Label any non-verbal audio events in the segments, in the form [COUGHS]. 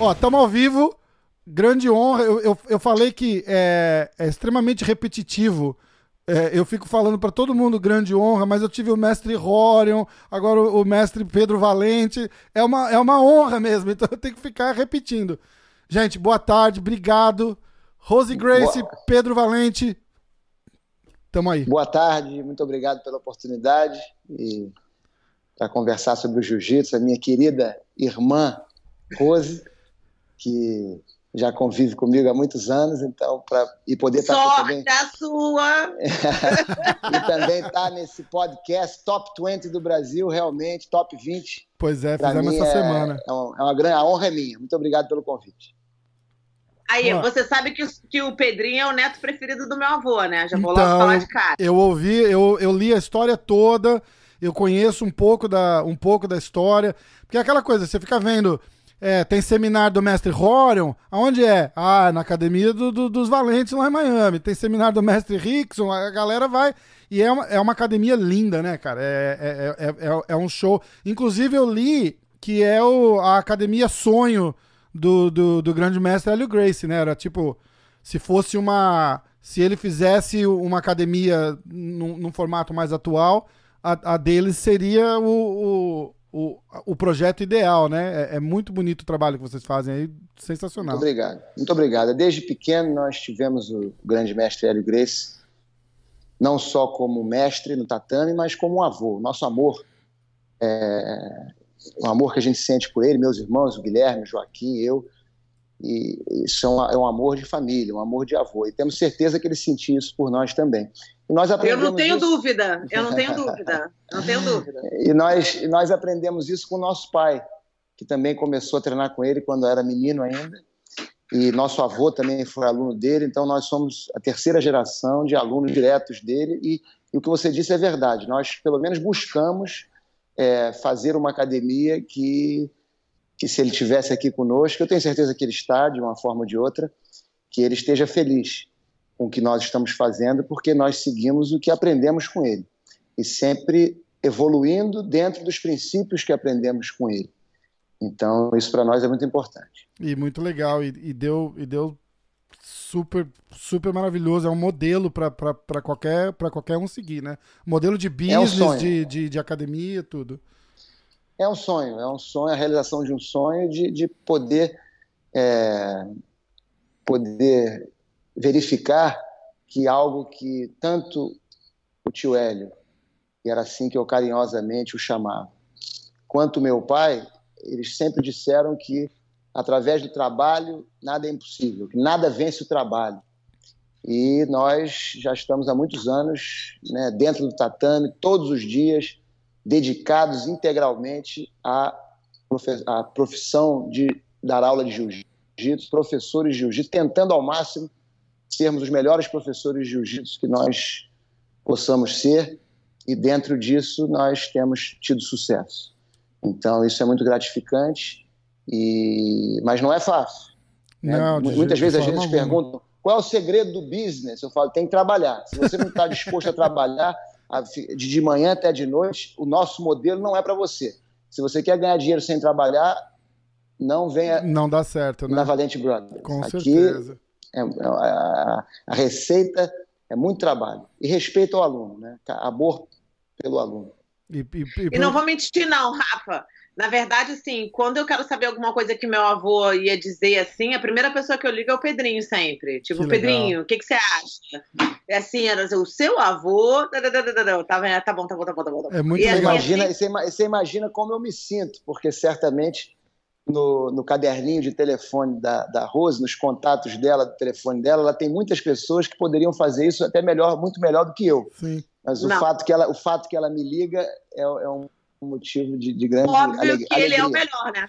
Ó, estamos ao vivo. Grande honra. Eu, eu, eu falei que é, é extremamente repetitivo. É, eu fico falando para todo mundo grande honra, mas eu tive o mestre Rorion, agora o, o, mestre Pedro Valente. É uma, é uma honra mesmo, [LAUGHS] então eu tenho que ficar repetindo. Gente, boa tarde, obrigado. Rose Grace, boa. Pedro Valente. Tamo aí. Boa tarde, muito obrigado pela oportunidade e para conversar sobre o jiu-jitsu, a minha querida irmã Rose que já convive comigo há muitos anos, então, para e poder estar tá também. a sua! [LAUGHS] e também estar tá nesse podcast Top 20 do Brasil, realmente, top 20. Pois é, fizemos essa é, semana. É uma, é uma grande a honra é minha. Muito obrigado pelo convite. Aí, você sabe que, que o Pedrinho é o neto preferido do meu avô, né? Já vou então, logo falar de cara. Eu ouvi, eu, eu li a história toda, eu conheço um pouco da, um pouco da história. Porque é aquela coisa, você fica vendo é, tem seminário do mestre Horion. Aonde é? Ah, na academia do, do, dos Valentes lá em Miami. Tem seminário do mestre Rickson. A galera vai. E é uma, é uma academia linda, né, cara? É, é, é, é, é um show. Inclusive, eu li que é o, a academia sonho do, do, do grande mestre Hélio Grace, né? Era tipo, se fosse uma. Se ele fizesse uma academia num, num formato mais atual, a, a deles seria o, o o, o projeto ideal, né? É, é, muito bonito o trabalho que vocês fazem aí, sensacional. Muito obrigado, muito obrigado. Desde pequeno nós tivemos o grande mestre Hélio Grace, não só como mestre no tatame, mas como um avô. Nosso amor, é, o amor que a gente sente por ele, meus irmãos, o Guilherme, o Joaquim, eu, e isso é um, é um amor de família, um amor de avô. E temos certeza que ele sentia isso por nós também. E nós aprendemos eu não tenho isso... dúvida, eu não tenho [LAUGHS] dúvida, não tenho dúvida. E nós, nós aprendemos isso com o nosso pai, que também começou a treinar com ele quando era menino ainda. E nosso avô também foi aluno dele, então nós somos a terceira geração de alunos diretos dele. E, e o que você disse é verdade, nós pelo menos buscamos é, fazer uma academia que, que, se ele tivesse aqui conosco, eu tenho certeza que ele está, de uma forma ou de outra, que ele esteja feliz com o que nós estamos fazendo, porque nós seguimos o que aprendemos com ele e sempre evoluindo dentro dos princípios que aprendemos com ele. Então, isso para nós é muito importante. E muito legal, e, e, deu, e deu super, super maravilhoso. É um modelo para qualquer, qualquer um seguir, né? Modelo de business, é um de, de, de, academia, tudo. É um sonho, é um sonho, a realização de um sonho de, de poder, é, poder verificar que algo que tanto o tio Hélio, e era assim que eu carinhosamente o chamava, quanto meu pai, eles sempre disseram que através do trabalho nada é impossível, nada vence o trabalho. E nós já estamos há muitos anos né, dentro do tatame, todos os dias, dedicados integralmente à, à profissão de dar aula de jiu-jitsu, professores de jiu-jitsu, tentando ao máximo sermos os melhores professores de jiu-jitsu que nós possamos ser, e dentro disso nós temos tido sucesso. Então isso é muito gratificante, e... mas não é fácil. Né? Não, né? Muitas vezes a gente pergunta qual é o segredo do business? Eu falo, tem que trabalhar. Se você não está disposto a trabalhar de manhã até de noite, o nosso modelo não é para você. Se você quer ganhar dinheiro sem trabalhar, não venha. Não dá certo, né? Na Valente Brothers. Com Aqui, certeza é, é, a, a, receita é muito trabalho. E respeito ao aluno, né? amor pelo aluno. E, e, e, e não vou mentir, não, Rafa. Na verdade, assim, quando eu quero saber alguma coisa que meu avô ia dizer assim, a primeira pessoa que eu ligo é o Pedrinho sempre. Tipo, Pedrinho, o que, que você acha? É assim, era o seu avô. Tá, tá, tá, bom, tá bom, tá bom, tá bom. É muito e legal. Imagina, assim... você, você imagina como eu me sinto, porque certamente no, no caderninho de telefone da, da Rose, nos contatos dela, do telefone dela, ela tem muitas pessoas que poderiam fazer isso até melhor, muito melhor do que eu. Sim. Mas o fato, que ela, o fato que ela me liga é, é um motivo de, de grande Óbvio aleg que ele é o melhor, né?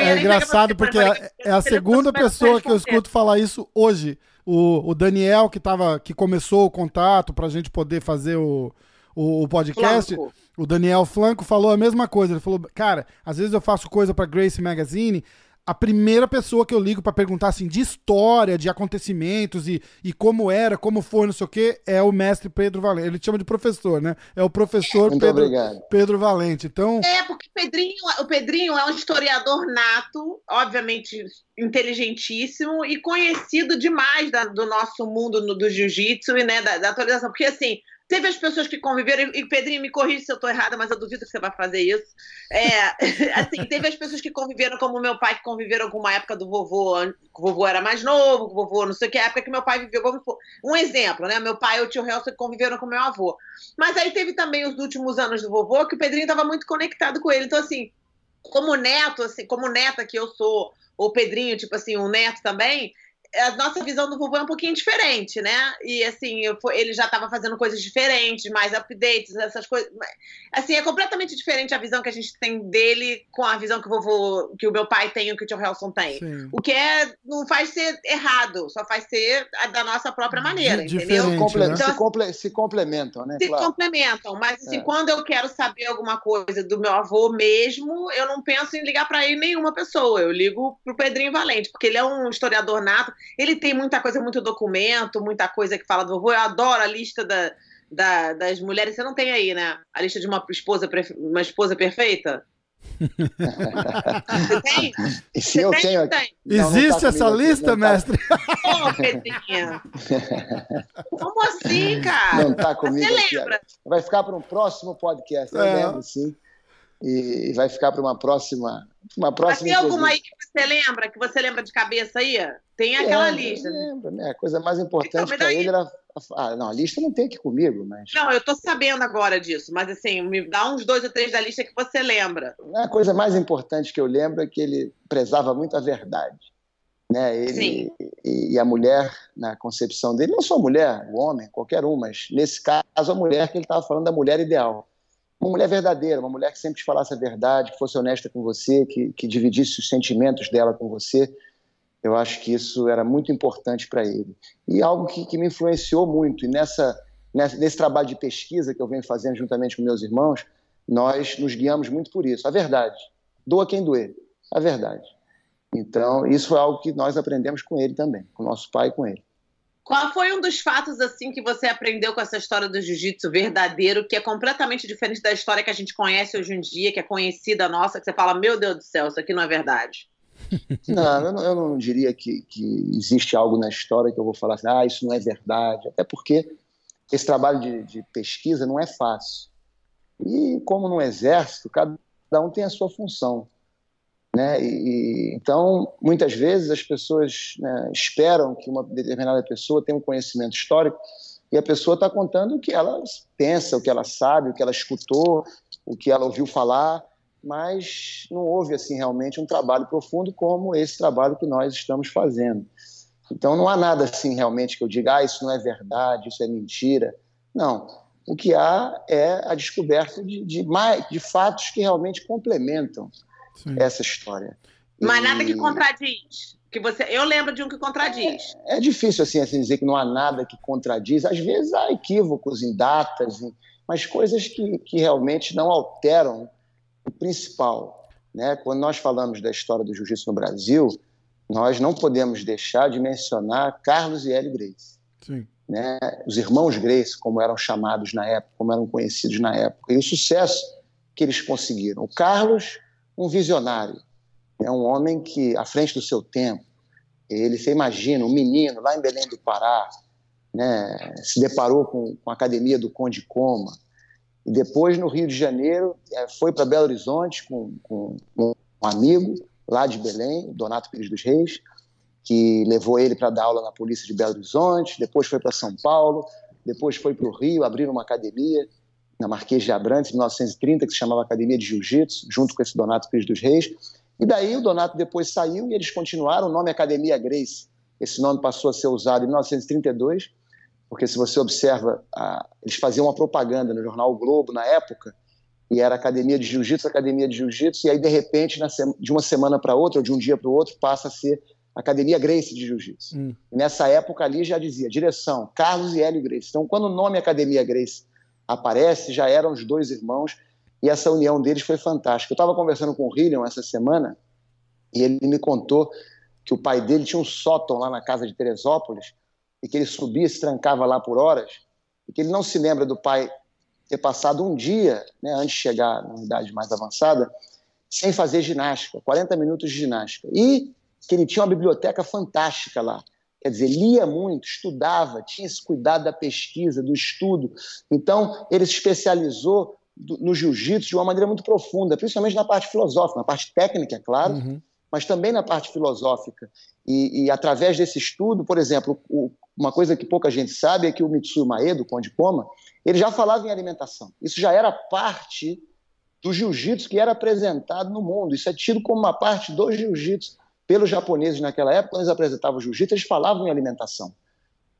é engraçado porque é, é a segunda pessoa que eu escuto falar isso hoje. O, o Daniel, que, tava, que começou o contato para a gente poder fazer o, o, o podcast. Flanco o Daniel Flanco falou a mesma coisa. Ele falou, cara, às vezes eu faço coisa para Grace Magazine, a primeira pessoa que eu ligo para perguntar assim de história, de acontecimentos e, e como era, como foi, não sei o quê, é o mestre Pedro Valente. Ele chama de professor, né? É o professor Pedro, Pedro Valente. Então É, porque o Pedrinho, o Pedrinho é um historiador nato, obviamente inteligentíssimo e conhecido demais da, do nosso mundo no, do jiu-jitsu e né, da, da atualização, porque assim Teve as pessoas que conviveram, e Pedrinho, me corrige se eu estou errada, mas eu duvido que você vai fazer isso. É, [LAUGHS] assim, teve as pessoas que conviveram, como meu pai, que conviveram com uma época do vovô, que o vovô era mais novo, que o vovô não sei o que, a época que meu pai viveu. Um exemplo, né? Meu pai e o tio Helson que conviveram com meu avô. Mas aí teve também os últimos anos do vovô, que o Pedrinho estava muito conectado com ele. Então, assim, como neto, assim, como neta que eu sou, ou Pedrinho, tipo assim, um neto também, a nossa visão do vovô é um pouquinho diferente, né? E assim, eu, ele já estava fazendo coisas diferentes, mais updates, essas coisas. Assim, é completamente diferente a visão que a gente tem dele com a visão que o vovô, que o meu pai tem e que o tio Helson tem. Sim. O que é, não faz ser errado, só faz ser da nossa própria maneira, D entendeu? Né? Então, se, comple se, complementam, né? Se claro. complementam, mas assim, é. quando eu quero saber alguma coisa do meu avô mesmo, eu não penso em ligar para ele nenhuma pessoa. Eu ligo pro Pedrinho Valente, porque ele é um historiador nato ele tem muita coisa, muito documento, muita coisa que fala do vovô. Eu adoro a lista da, da, das mulheres. Você não tem aí, né? A lista de uma esposa, uma esposa perfeita? [LAUGHS] Você tem? Se eu tem, tenho aqui. Não, Existe não tá essa lista, tá... mestre? Ô, Pedrinha. [LAUGHS] Como assim, cara? Não tá comigo. Você lembra? Vai ficar para um próximo podcast, eu é. lembro, sim e vai ficar para uma próxima. Uma próxima tem alguma aí que você lembra, que você lembra de cabeça aí? Tem aquela lista. Lembro, né? A coisa mais importante então, para ele era. Ah, não, a lista não tem aqui comigo, mas. Não, eu tô sabendo agora disso, mas assim, me dá uns dois ou três da lista que você lembra. A coisa mais importante que eu lembro é que ele prezava muito a verdade. Né? Ele, Sim. E, e a mulher, na concepção dele, não só a mulher, o homem, qualquer um, mas nesse caso a mulher que ele estava falando da mulher ideal uma mulher verdadeira, uma mulher que sempre te falasse a verdade, que fosse honesta com você, que, que dividisse os sentimentos dela com você. Eu acho que isso era muito importante para ele. E algo que, que, me influenciou muito, e nessa, nessa, nesse trabalho de pesquisa que eu venho fazendo juntamente com meus irmãos, nós nos guiamos muito por isso. A verdade. Doa quem doer. A verdade. Então, isso foi algo que nós aprendemos com ele também, com nosso pai e com ele. Qual foi um dos fatos assim que você aprendeu com essa história do jiu-jitsu verdadeiro, que é completamente diferente da história que a gente conhece hoje em dia, que é conhecida nossa, que você fala, meu Deus do céu, isso aqui não é verdade? [LAUGHS] Não, eu não, eu não diria que, que, existe algo na história que eu vou falar assim, ah, isso não é verdade. Até porque esse trabalho de, de pesquisa não é fácil. E como no exército, cada um tem a sua função. Né? E, então, muitas vezes as pessoas né, esperam que uma determinada pessoa tenha um conhecimento histórico e a pessoa está contando o que ela pensa, o que ela sabe, o que ela escutou, o que ela ouviu falar, mas não houve assim realmente um trabalho profundo como esse trabalho que nós estamos fazendo. Então, não há nada assim realmente que eu diga, ah, isso não é verdade, isso é mentira. Não. O que há é a descoberta de, de, de fatos que realmente complementam Sim. essa história. Mas e... nada que contradiz. Que você, eu lembro de um que contradiz. É, é difícil assim, assim, dizer que não há nada que contradiz. Às vezes há equívocos em datas, mas coisas que, que realmente não alteram o principal. Né? Quando nós falamos da história do jiu-jitsu no Brasil, nós não podemos deixar de mencionar Carlos e Hélio Grace. Sim. Né? Os irmãos Grace, como eram chamados na época, como eram conhecidos na época, e o sucesso que eles conseguiram. O Carlos um visionário, é um homem que, à frente do seu tempo, ele, você imagina, um menino lá em Belém do Pará, né, se deparou com, com a academia do Conde Coma, e depois, no Rio de Janeiro, é, foi para Belo Horizonte com, com, um amigo lá de Belém, Donato Pires dos Reis, que levou ele para dar aula na polícia de Belo Horizonte, depois foi para São Paulo, depois foi para o Rio, abrir uma academia, na Marquês de Abrantes, em 1930, que se chamava Academia de Jiu-Jitsu, junto com esse Donato Pires dos Reis. E daí o Donato depois saiu e eles continuaram, o nome Academia Grace. Esse nome passou a ser usado em 1932, porque se você observa, a, eles faziam uma propaganda no jornal o Globo na época, e era Academia de Jiu-Jitsu, Academia de Jiu-Jitsu, e aí de repente, de uma semana para outra, ou de um dia para o outro, passa a ser Academia Grace de Jiu-Jitsu. Hum. Nessa época ali já dizia direção Carlos e Hélio Grace. Então, quando o nome Academia Grace aparece, já eram os dois irmãos, e essa união deles foi fantástica. Eu estava conversando com o Hillian essa semana, E ele me contou que o pai dele tinha um sótão lá na casa de Teresópolis e que ele subia e se trancava lá por horas e que ele não se lembra do pai ter passado um dia, né, antes de chegar na idade mais avançada, sem fazer ginástica, 40 minutos de ginástica. E que ele tinha uma biblioteca fantástica lá. Quer dizer, lia muito, estudava, tinha esse cuidado da pesquisa, do estudo. Então, ele se especializou no jiu-jitsu de uma maneira muito profunda, principalmente na parte filosófica, na parte técnica, é claro, uhum. mas também na parte filosófica. E, e, através desse estudo, por exemplo, o, uma coisa que pouca gente sabe é que o Mitsuyo Maeda, o Conde Poma, ele já falava em alimentação. Isso já era parte do jiu-jitsu que era apresentado no mundo. Isso é tido como uma parte do jiu-jitsu pelos japoneses naquela época, quando eles apresentavam jiu-jitsu, eles falavam em alimentação.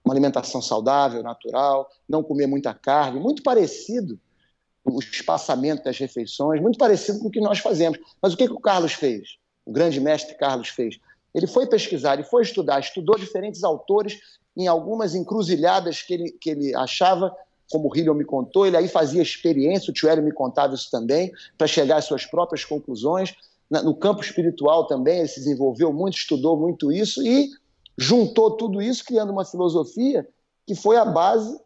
Uma alimentação saudável, natural, não comer muita carne, muito parecido o espaçamento das refeições, muito parecido com o que nós fazemos. Mas o que, que o Carlos fez? O grande mestre Carlos fez? Ele foi pesquisar, ele foi estudar, estudou diferentes autores em algumas encruzilhadas que ele, que ele achava, como o Hillion me contou, ele aí fazia experiência, o Tio Hélio me contava isso também, para chegar às suas próprias conclusões. No campo espiritual também, ele se desenvolveu muito, estudou muito isso e juntou tudo isso, criando uma filosofia que foi a base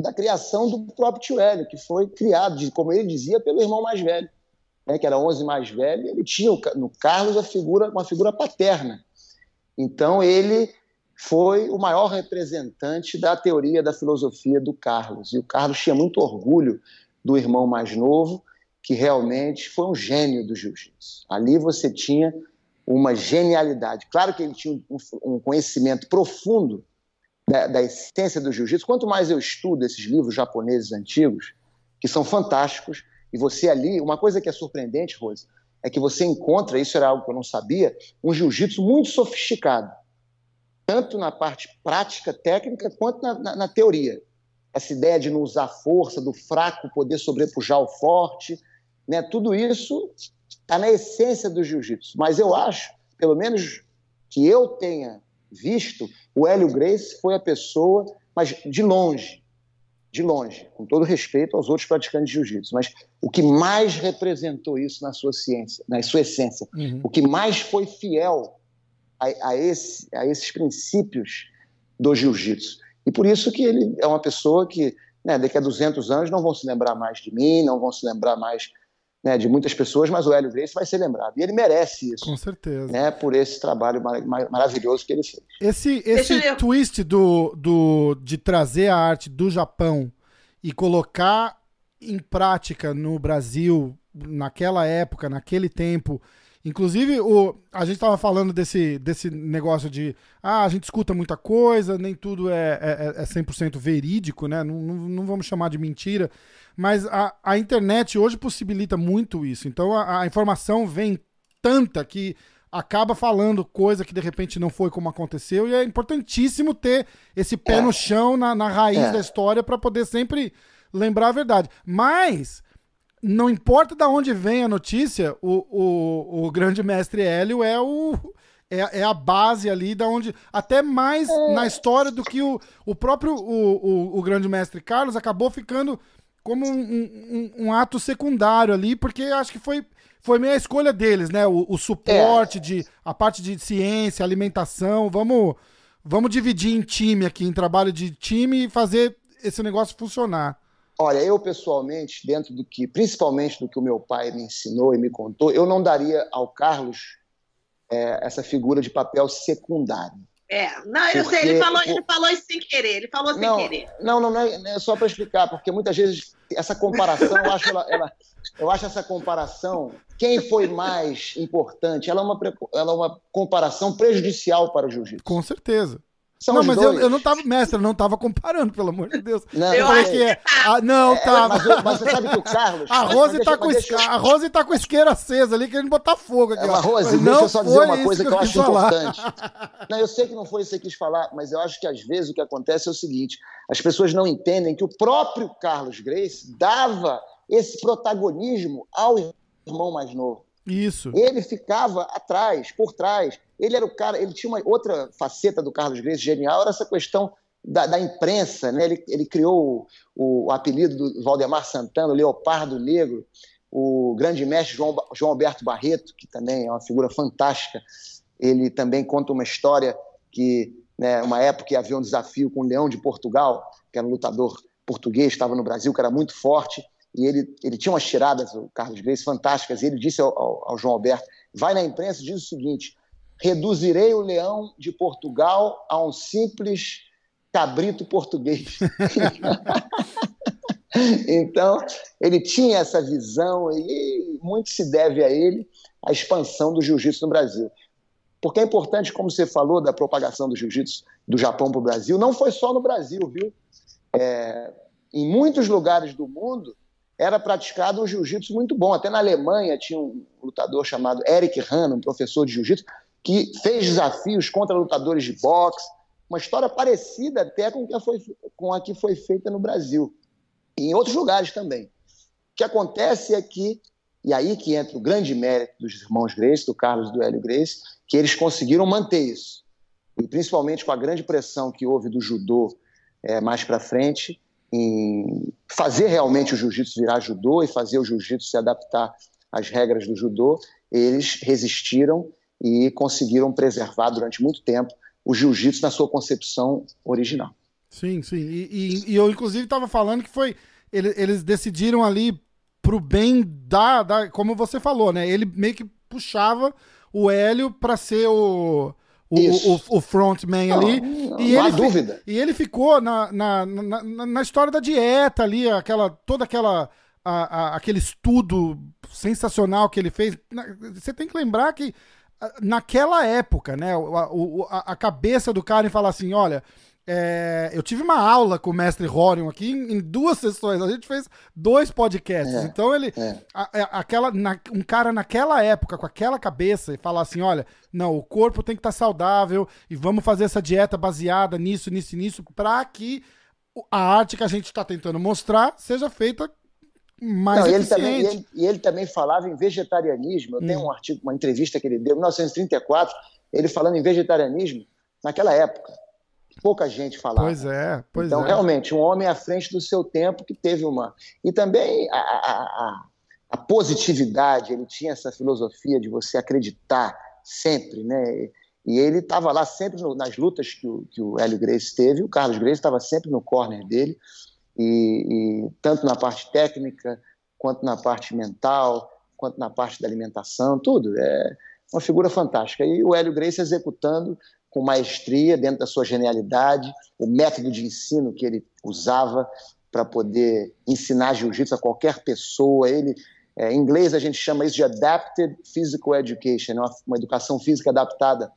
da criação do próprio Tio Hélio, que foi criado, como ele dizia, pelo irmão mais velho, né, que era 11 mais velho, ele tinha no Carlos a figura, uma figura paterna. Então ele foi o maior representante da teoria da filosofia do Carlos. E o Carlos tinha muito orgulho do irmão mais novo, que realmente foi um gênio do jiu-jitsu. Ali você tinha uma genialidade. Claro que ele tinha um, conhecimento profundo da, da essência do jiu-jitsu. Quanto mais eu estudo esses livros japoneses antigos, que são fantásticos, e você ali, uma coisa que é surpreendente, Rose, é que você encontra, isso era algo que eu não sabia, um jiu-jitsu muito sofisticado, tanto na parte prática, técnica, quanto na, na, na, teoria. Essa ideia de não usar força, do fraco poder sobrepujar o forte, né? tudo isso está na essência do jiu-jitsu. Mas eu acho, pelo menos que eu tenha visto, o Hélio Grace foi a pessoa, mas de longe, de longe, com todo respeito aos outros praticantes de jiu-jitsu, mas o que mais representou isso na sua ciência, na sua essência, uhum. o que mais foi fiel a, a, esse, a esses princípios do jiu-jitsu. E por isso que ele é uma pessoa que, né, daqui a 200 anos, não vão se lembrar mais de mim, não vão se lembrar mais né, de muitas pessoas, mas o Hélio Grace vai ser lembrado. E ele merece isso. Com certeza. Né, por esse trabalho mar maravilhoso que ele fez. Esse, esse twist do, do, de trazer a arte do Japão e colocar em prática no Brasil, naquela época, naquele tempo. Inclusive, o, a gente estava falando desse, desse negócio de ah, a gente escuta muita coisa, nem tudo é, é, é 100% é verídico, né? Não, não, não vamos chamar de mentira. Mas a, a internet hoje possibilita muito isso. Então a, a informação vem tanta que acaba falando coisa que de repente não foi como aconteceu e é importantíssimo ter esse pé é. no chão na, na raiz é. da história para poder sempre lembrar a verdade. Mas não importa de onde vem a notícia, o, o, o grande mestre Hélio é o é, é a base ali da onde até mais é. na história do que o, o próprio o, o, o grande mestre Carlos acabou ficando como um, um, um, ato secundário ali, porque acho que foi, foi meio a escolha deles, né? O, o suporte, é. de, a parte de ciência, alimentação. Vamos, vamos dividir em time aqui, em trabalho de time e fazer esse negócio funcionar. Olha, eu pessoalmente, dentro do que, principalmente do que o meu pai me ensinou e me contou, eu não daria ao Carlos é, essa figura de papel secundário. É, não, eu porque, sei, ele falou, ele falou isso sem querer, ele falou sem não, querer. Não, não, não é, é só para explicar, porque muitas vezes essa comparação, eu acho, ela, ela, eu acho essa comparação, quem foi mais importante, ela é uma, ela é uma comparação prejudicial para o jiu-jitsu. Com certeza. São não, mas eu, eu, não tava, mestre, eu não tava comparando, pelo amor de Deus. Não, eu falei que é. Ah, não, é, tá. Mas, mas, você sabe que o Carlos. [LAUGHS] A Rose, tá, com deixa... a Rose tá com isqueira acesa ali, querendo botar fogo aqui. É, mas, Rose, mas deixa eu só dizer uma coisa que eu, que eu acho importante. Não, eu sei que não foi isso que você quis falar, mas eu acho que às vezes o que acontece é o seguinte: as pessoas não entendem que o próprio Carlos Grace dava esse protagonismo ao irmão mais novo. Isso. Ele ficava atrás, por trás. Ele era o cara, ele tinha uma outra faceta do Carlos Grace genial, era essa questão da, da imprensa, né? Ele, ele criou o, o, apelido do Valdemar Santana, o Leopardo Negro, o grande mestre João, João Alberto Barreto, que também é uma figura fantástica, ele também conta uma história que, né, uma época havia um desafio com o Leão de Portugal, que era um lutador português, estava no Brasil, que era muito forte, e ele, ele tinha umas tiradas, o Carlos Grace, fantásticas, e ele disse ao, ao, ao João Alberto, vai na imprensa e diz o seguinte, reduzirei o Leão de Portugal a um simples cabrito português. [LAUGHS] então, ele tinha essa visão e muito se deve a ele a expansão do jiu-jitsu no Brasil. Porque é importante, como você falou, da propagação do jiu-jitsu do Japão para o Brasil, não foi só no Brasil, viu? É, em muitos lugares do mundo era praticado um jiu-jitsu muito bom. Até na Alemanha tinha um lutador chamado Eric Hahn, um professor de jiu-jitsu, que fez desafios contra lutadores de boxe. Uma história parecida até com, que foi, com a que foi feita no Brasil. E em outros lugares também. O que acontece é que, e aí que entra o grande mérito dos irmãos Grace, do Carlos e do Hélio Grace, que eles conseguiram manter isso. E principalmente com a grande pressão que houve do judô é, mais para frente, em fazer realmente o jiu-jitsu virar judô e fazer o jiu-jitsu se adaptar às regras do judô, eles resistiram e conseguiram preservar durante muito tempo o jiu-jitsu na sua concepção original. Sim, sim. E, e, e eu, inclusive, estava falando que foi. Ele, eles decidiram ali pro bem da, da. Como você falou, né? Ele meio que puxava o Hélio para ser o. O, o, o, frontman ali. Não, e não ele, dúvida. E ele ficou na, na, na, na, história da dieta ali, aquela, toda aquela. A, a, aquele estudo sensacional que ele fez. Você tem que lembrar que naquela época, né? A, a, cabeça do cara em falar assim: olha, é, eu tive uma aula com o mestre Rorion aqui em, em, duas sessões. A gente fez dois podcasts. É, então ele. É. A, é, aquela, na, um cara naquela época, com aquela cabeça, e falar assim: olha, não, o corpo tem que estar tá saudável e vamos fazer essa dieta baseada nisso, nisso e nisso, para que a arte que a gente está tentando mostrar seja feita mais não, ele também, e ele, e ele, também falava em vegetarianismo. Eu hum. tenho um artigo, uma entrevista que ele deu em 1934, ele falando em vegetarianismo naquela época pouca gente falava. Pois é, pois então, é. realmente, um homem à frente do seu tempo que teve uma. E também a, a, a positividade, ele tinha essa filosofia de você acreditar sempre, né? E ele estava lá sempre no, nas lutas que o, que o Hélio Grace teve, o Carlos Grace estava sempre no corner dele, e, e, tanto na parte técnica, quanto na parte mental, quanto na parte da alimentação, tudo. É uma figura fantástica. E o Hélio Grace executando com maestria, dentro da sua genialidade, o método de ensino que ele usava para poder ensinar jiu-jitsu a qualquer pessoa. Ele, é, em inglês, a gente chama isso de Adapted Physical Education, uma, uma educação física adaptada.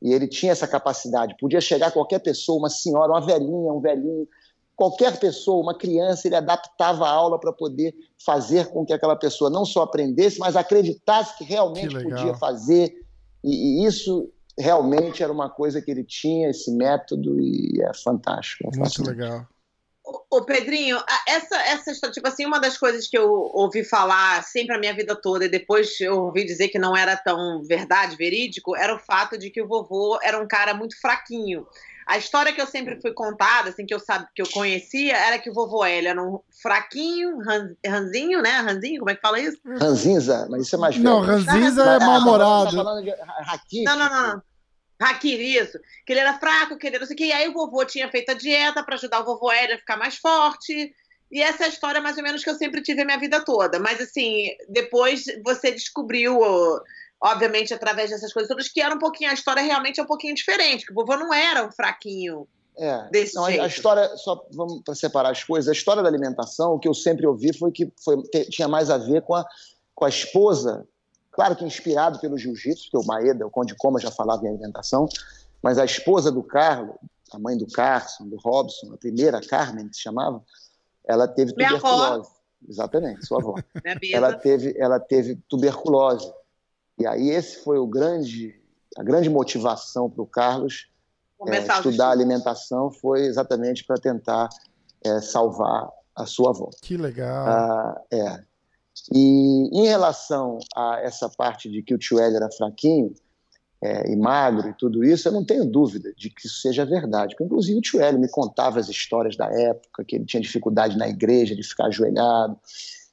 E ele tinha essa capacidade, podia chegar a qualquer pessoa, uma senhora, uma velhinha, um velhinho, qualquer pessoa, uma criança, ele adaptava a aula para poder fazer com que aquela pessoa não só aprendesse, mas acreditasse que realmente que podia fazer. E, e, isso realmente era uma coisa que ele tinha, esse método, e é fantástico. É Muito legal. Ô, Pedrinho, essa, essa tipo assim, uma das coisas que eu ouvi falar sempre a minha vida toda, e depois eu ouvi dizer que não era tão verdade, verídico, era o fato de que o vovô era um cara muito fraquinho. A história que eu sempre fui contada, assim, que eu sabe, que eu conhecia, era que o vovô Hélio era um fraquinho, ranzinho, né? Ranzinho, como é que fala isso? Ranzinza, mas isso é mais velho. Não, ranzinza é mal-humorado. Tá não, não, não. Hakir, isso. Que ele era fraco, que ele não sei o que. E aí o vovô tinha feito a dieta para ajudar o vovô Hélio a ficar mais forte. E essa é a história mais ou menos que eu sempre tive a minha vida toda. Mas assim, depois você descobriu obviamente, através dessas coisas todas, que era um pouquinho, a história realmente é um pouquinho diferente, que o vovô não era um fraquinho é, desse não, jeito. A história, só vamos para separar as coisas, a história da alimentação, o que eu sempre ouvi foi que foi, tinha mais a ver com a, com a esposa, claro que inspirado pelo jiu-jitsu, porque o Maeda, o Conde Coma já falava em alimentação, mas a esposa do Carlos, a mãe do Carson, do Robson, a primeira Carmen, que se chamava, ela teve Minha tuberculose. Avó. Exatamente, sua avó. ela teve, ela teve tuberculose. E aí esse foi o grande, a grande motivação para o Carlos é, estudar alimentação foi exatamente para tentar é, salvar a sua avó. Que legal. Ah, é. E em relação a essa parte de que o tio Hélio era fraquinho é, e magro e tudo isso, eu não tenho dúvida de que isso seja verdade. Porque, inclusive, o tio Hélio me contava as histórias da época, que ele tinha dificuldade na igreja de ficar ajoelhado,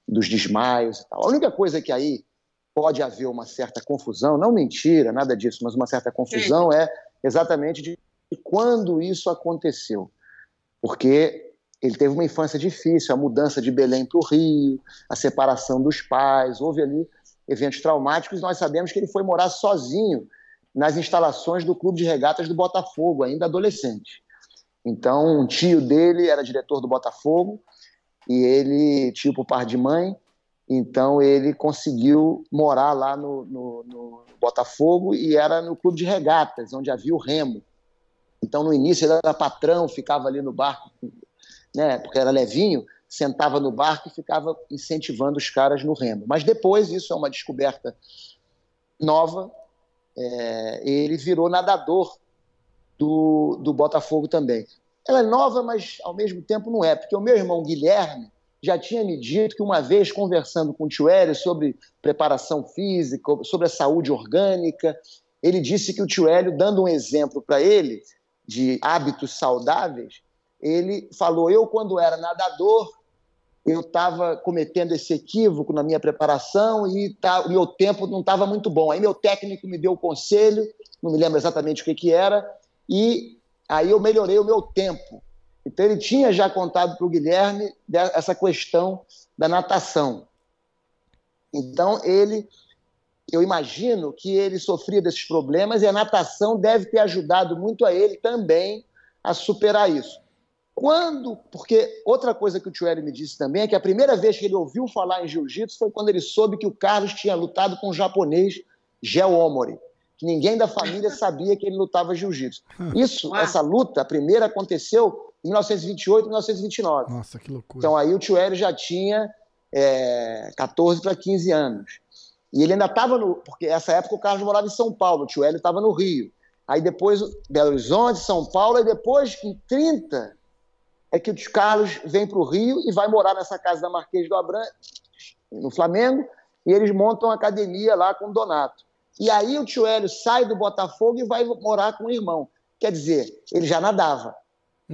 dos desmaios e tal. A única coisa que aí pode haver uma certa confusão, não mentira, nada disso, mas uma certa confusão é exatamente de quando isso aconteceu. Porque ele teve uma infância difícil, a mudança de Belém para o Rio, a separação dos pais, houve ali eventos traumáticos. Nós sabemos que ele foi morar sozinho nas instalações do Clube de Regatas do Botafogo, ainda adolescente. Então, um tio dele era diretor do Botafogo e ele, tio por par de mãe, então ele conseguiu morar lá no, no, no, Botafogo e era no clube de regatas, onde havia o remo. Então no início ele era patrão, ficava ali no barco, né, porque era levinho, sentava no barco e ficava incentivando os caras no remo. Mas depois, isso é uma descoberta nova, é, ele virou nadador do, do Botafogo também. Ela é nova, mas ao mesmo tempo não é, porque o meu irmão Guilherme já tinha me dito que uma vez conversando com o tio Hélio sobre preparação física, sobre a saúde orgânica, ele disse que o tio Hélio, dando um exemplo para ele de hábitos saudáveis, ele falou: Eu, quando era nadador, eu estava cometendo esse equívoco na minha preparação e tá, o meu tempo não estava muito bom. Aí meu técnico me deu o um conselho, não me lembro exatamente o que, que era, e aí eu melhorei o meu tempo. Então ele tinha já contado para o Guilherme essa questão da natação. Então ele, eu imagino que ele sofria desses problemas e a natação deve ter ajudado muito a ele também a superar isso. Quando, porque outra coisa que o tio Hélio me disse também é que a primeira vez que ele ouviu falar em jiu-jitsu foi quando ele soube que o Carlos tinha lutado com o japonês Gel Omori que ninguém da família sabia que ele lutava jiu-jitsu. Isso, essa luta, a primeira aconteceu 1928 1929. Nossa, que loucura. Então aí o tio Hélio já tinha é, 14 para 15 anos. E ele ainda estava no. Porque essa época o Carlos morava em São Paulo, o tio Hélio estava no Rio. Aí depois Belo Horizonte, São Paulo, e depois, em 30, é que o tio Carlos vem para o Rio e vai morar nessa casa da Marquês do Abrantes, no Flamengo, e eles montam uma academia lá com o Donato. E aí o tio Hélio sai do Botafogo e vai morar com o irmão. Quer dizer, ele já nadava.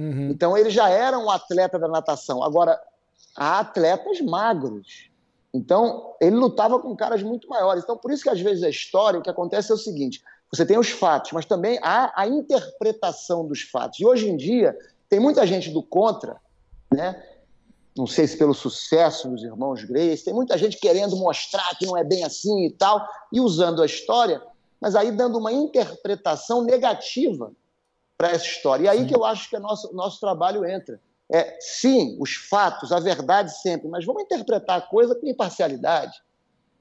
Uhum. Então ele já era um atleta da natação. Agora, há atletas magros. Então, ele lutava com caras muito maiores. Então, por isso que às vezes a história, o que acontece é o seguinte: você tem os fatos, mas também há a interpretação dos fatos. E hoje em dia, tem muita gente do contra, né? Não sei se pelo sucesso dos irmãos Grace, tem muita gente querendo mostrar que não é bem assim e tal, e usando a história, mas aí dando uma interpretação negativa para essa história. E aí sim. que eu acho que o nosso, nosso trabalho entra. É, sim, os fatos, a verdade sempre, mas vamos interpretar a coisa com imparcialidade.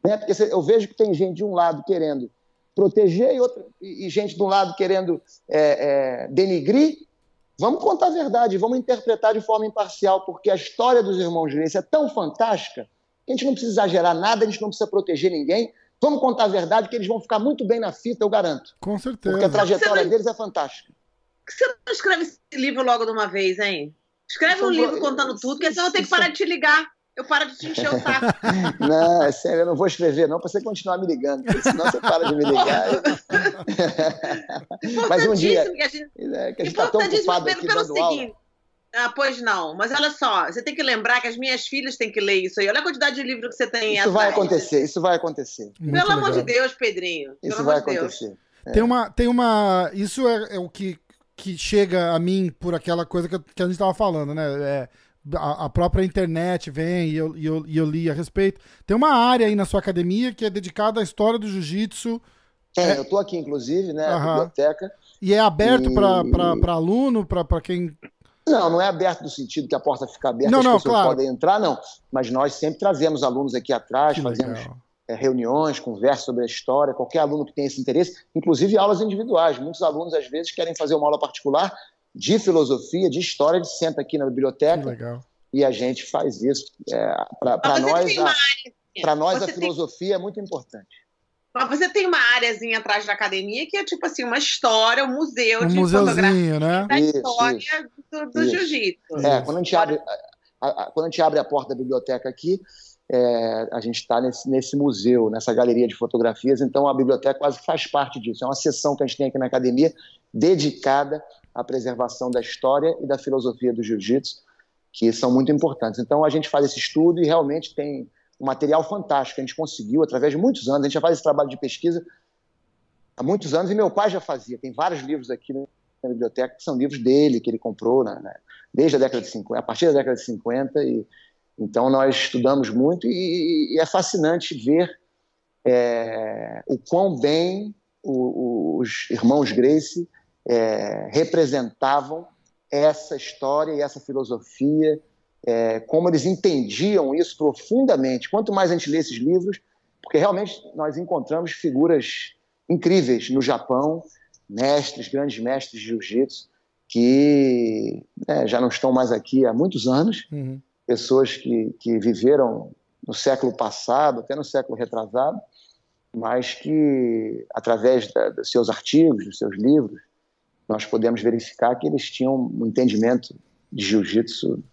Né? Porque eu vejo que tem gente de um lado querendo proteger e, outra, e gente de um lado querendo é, é, denigrir. Vamos contar a verdade, vamos interpretar de forma imparcial, porque a história dos irmãos Grace é tão fantástica que a gente não precisa exagerar nada, a gente não precisa proteger ninguém. Vamos contar a verdade que eles vão ficar muito bem na fita, eu garanto. Com certeza. Porque a trajetória deles é fantástica que você não escreve esse livro logo de uma vez, hein? Escreve um livro contando tudo, que senão eu tenho que parar de te ligar. Eu paro de te encher o saco. [LAUGHS] Não, é sério, eu não vou escrever, não, para você continuar me ligando, porque senão você para de me ligar. [LAUGHS] Mas um dia. Que a gente, é, que a gente tá tão ocupado aqui pelo seguinte. Ah, pois não, mas olha só, você tem que lembrar que as minhas filhas têm que ler isso aí. Olha a quantidade de livro que você tem Isso vai acontecer, isso vai acontecer. Muito pelo legal. amor de Deus, Pedrinho. Isso vai acontecer. É. Tem uma, tem uma. Isso é, é o que que chega a mim por aquela coisa que, que a gente estava falando, né? É, a, a, própria internet vem e eu, e, eu, e eu li a respeito. Tem uma área aí na sua academia que é dedicada à história do jiu-jitsu. É, eu estou aqui, inclusive, né? A biblioteca. E é aberto e... para aluno, para quem. Não, não é aberto no sentido que a porta fica aberta, não, as não, pessoas claro. podem entrar, não. Mas nós sempre trazemos alunos aqui atrás, que fazemos legal é, reuniões, conversas sobre a história, qualquer aluno que tenha esse interesse, inclusive aulas individuais. Muitos alunos, às vezes, querem fazer uma aula particular de filosofia, de história, eles senta aqui na biblioteca e a gente faz isso. É, para nós, a, nós a filosofia tem... é muito importante. Mas você tem uma áreazinha atrás da academia que é tipo assim, uma história, um museu um de fotografia né? da isso, história isso, do, do jiu-jitsu. É, quando a, gente abre, a, a, quando a gente abre a porta da biblioteca aqui, é, a gente está nesse, nesse museu, nessa galeria de fotografias, então a biblioteca quase faz parte disso. É uma sessão que a gente tem aqui na academia dedicada à preservação da história e da filosofia do jiu-jitsu, que são muito importantes. Então a gente faz esse estudo e realmente tem um material fantástico. A gente conseguiu, através de muitos anos, a gente já faz esse trabalho de pesquisa há muitos anos, e meu pai já fazia. Tem vários livros aqui na biblioteca que são livros dele, que ele comprou né, né desde a década de 50, a partir da década de 50. E, então nós estudamos muito e, e é fascinante ver é, o quão bem os irmãos Grace é, representavam essa história e essa filosofia, é, como eles entendiam isso profundamente. Quanto mais a gente lê esses livros, porque realmente nós encontramos figuras incríveis no Japão, mestres, grandes mestres de jiu-jitsu, que né, já não estão mais aqui há muitos anos, uhum. Pessoas que, que viveram no século passado, até no século retrasado, mas que, através da, dos seus artigos, dos seus livros, nós podemos verificar que eles tinham um entendimento de jiu-jitsu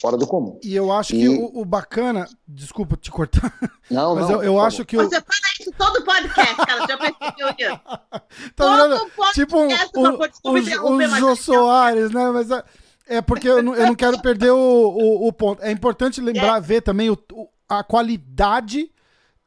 fora do comum. E eu acho e... que o, o, bacana, desculpa te cortar, [LAUGHS] não, mas não, eu, eu acho que Você o... fala isso todo podcast, cara, já percebeu isso? [LAUGHS] tá todo podcast tipo um, um, um, um Jô Soares, né, mas é, é porque eu não, eu não quero perder o, o, o, ponto. É importante lembrar, é. ver também o, a qualidade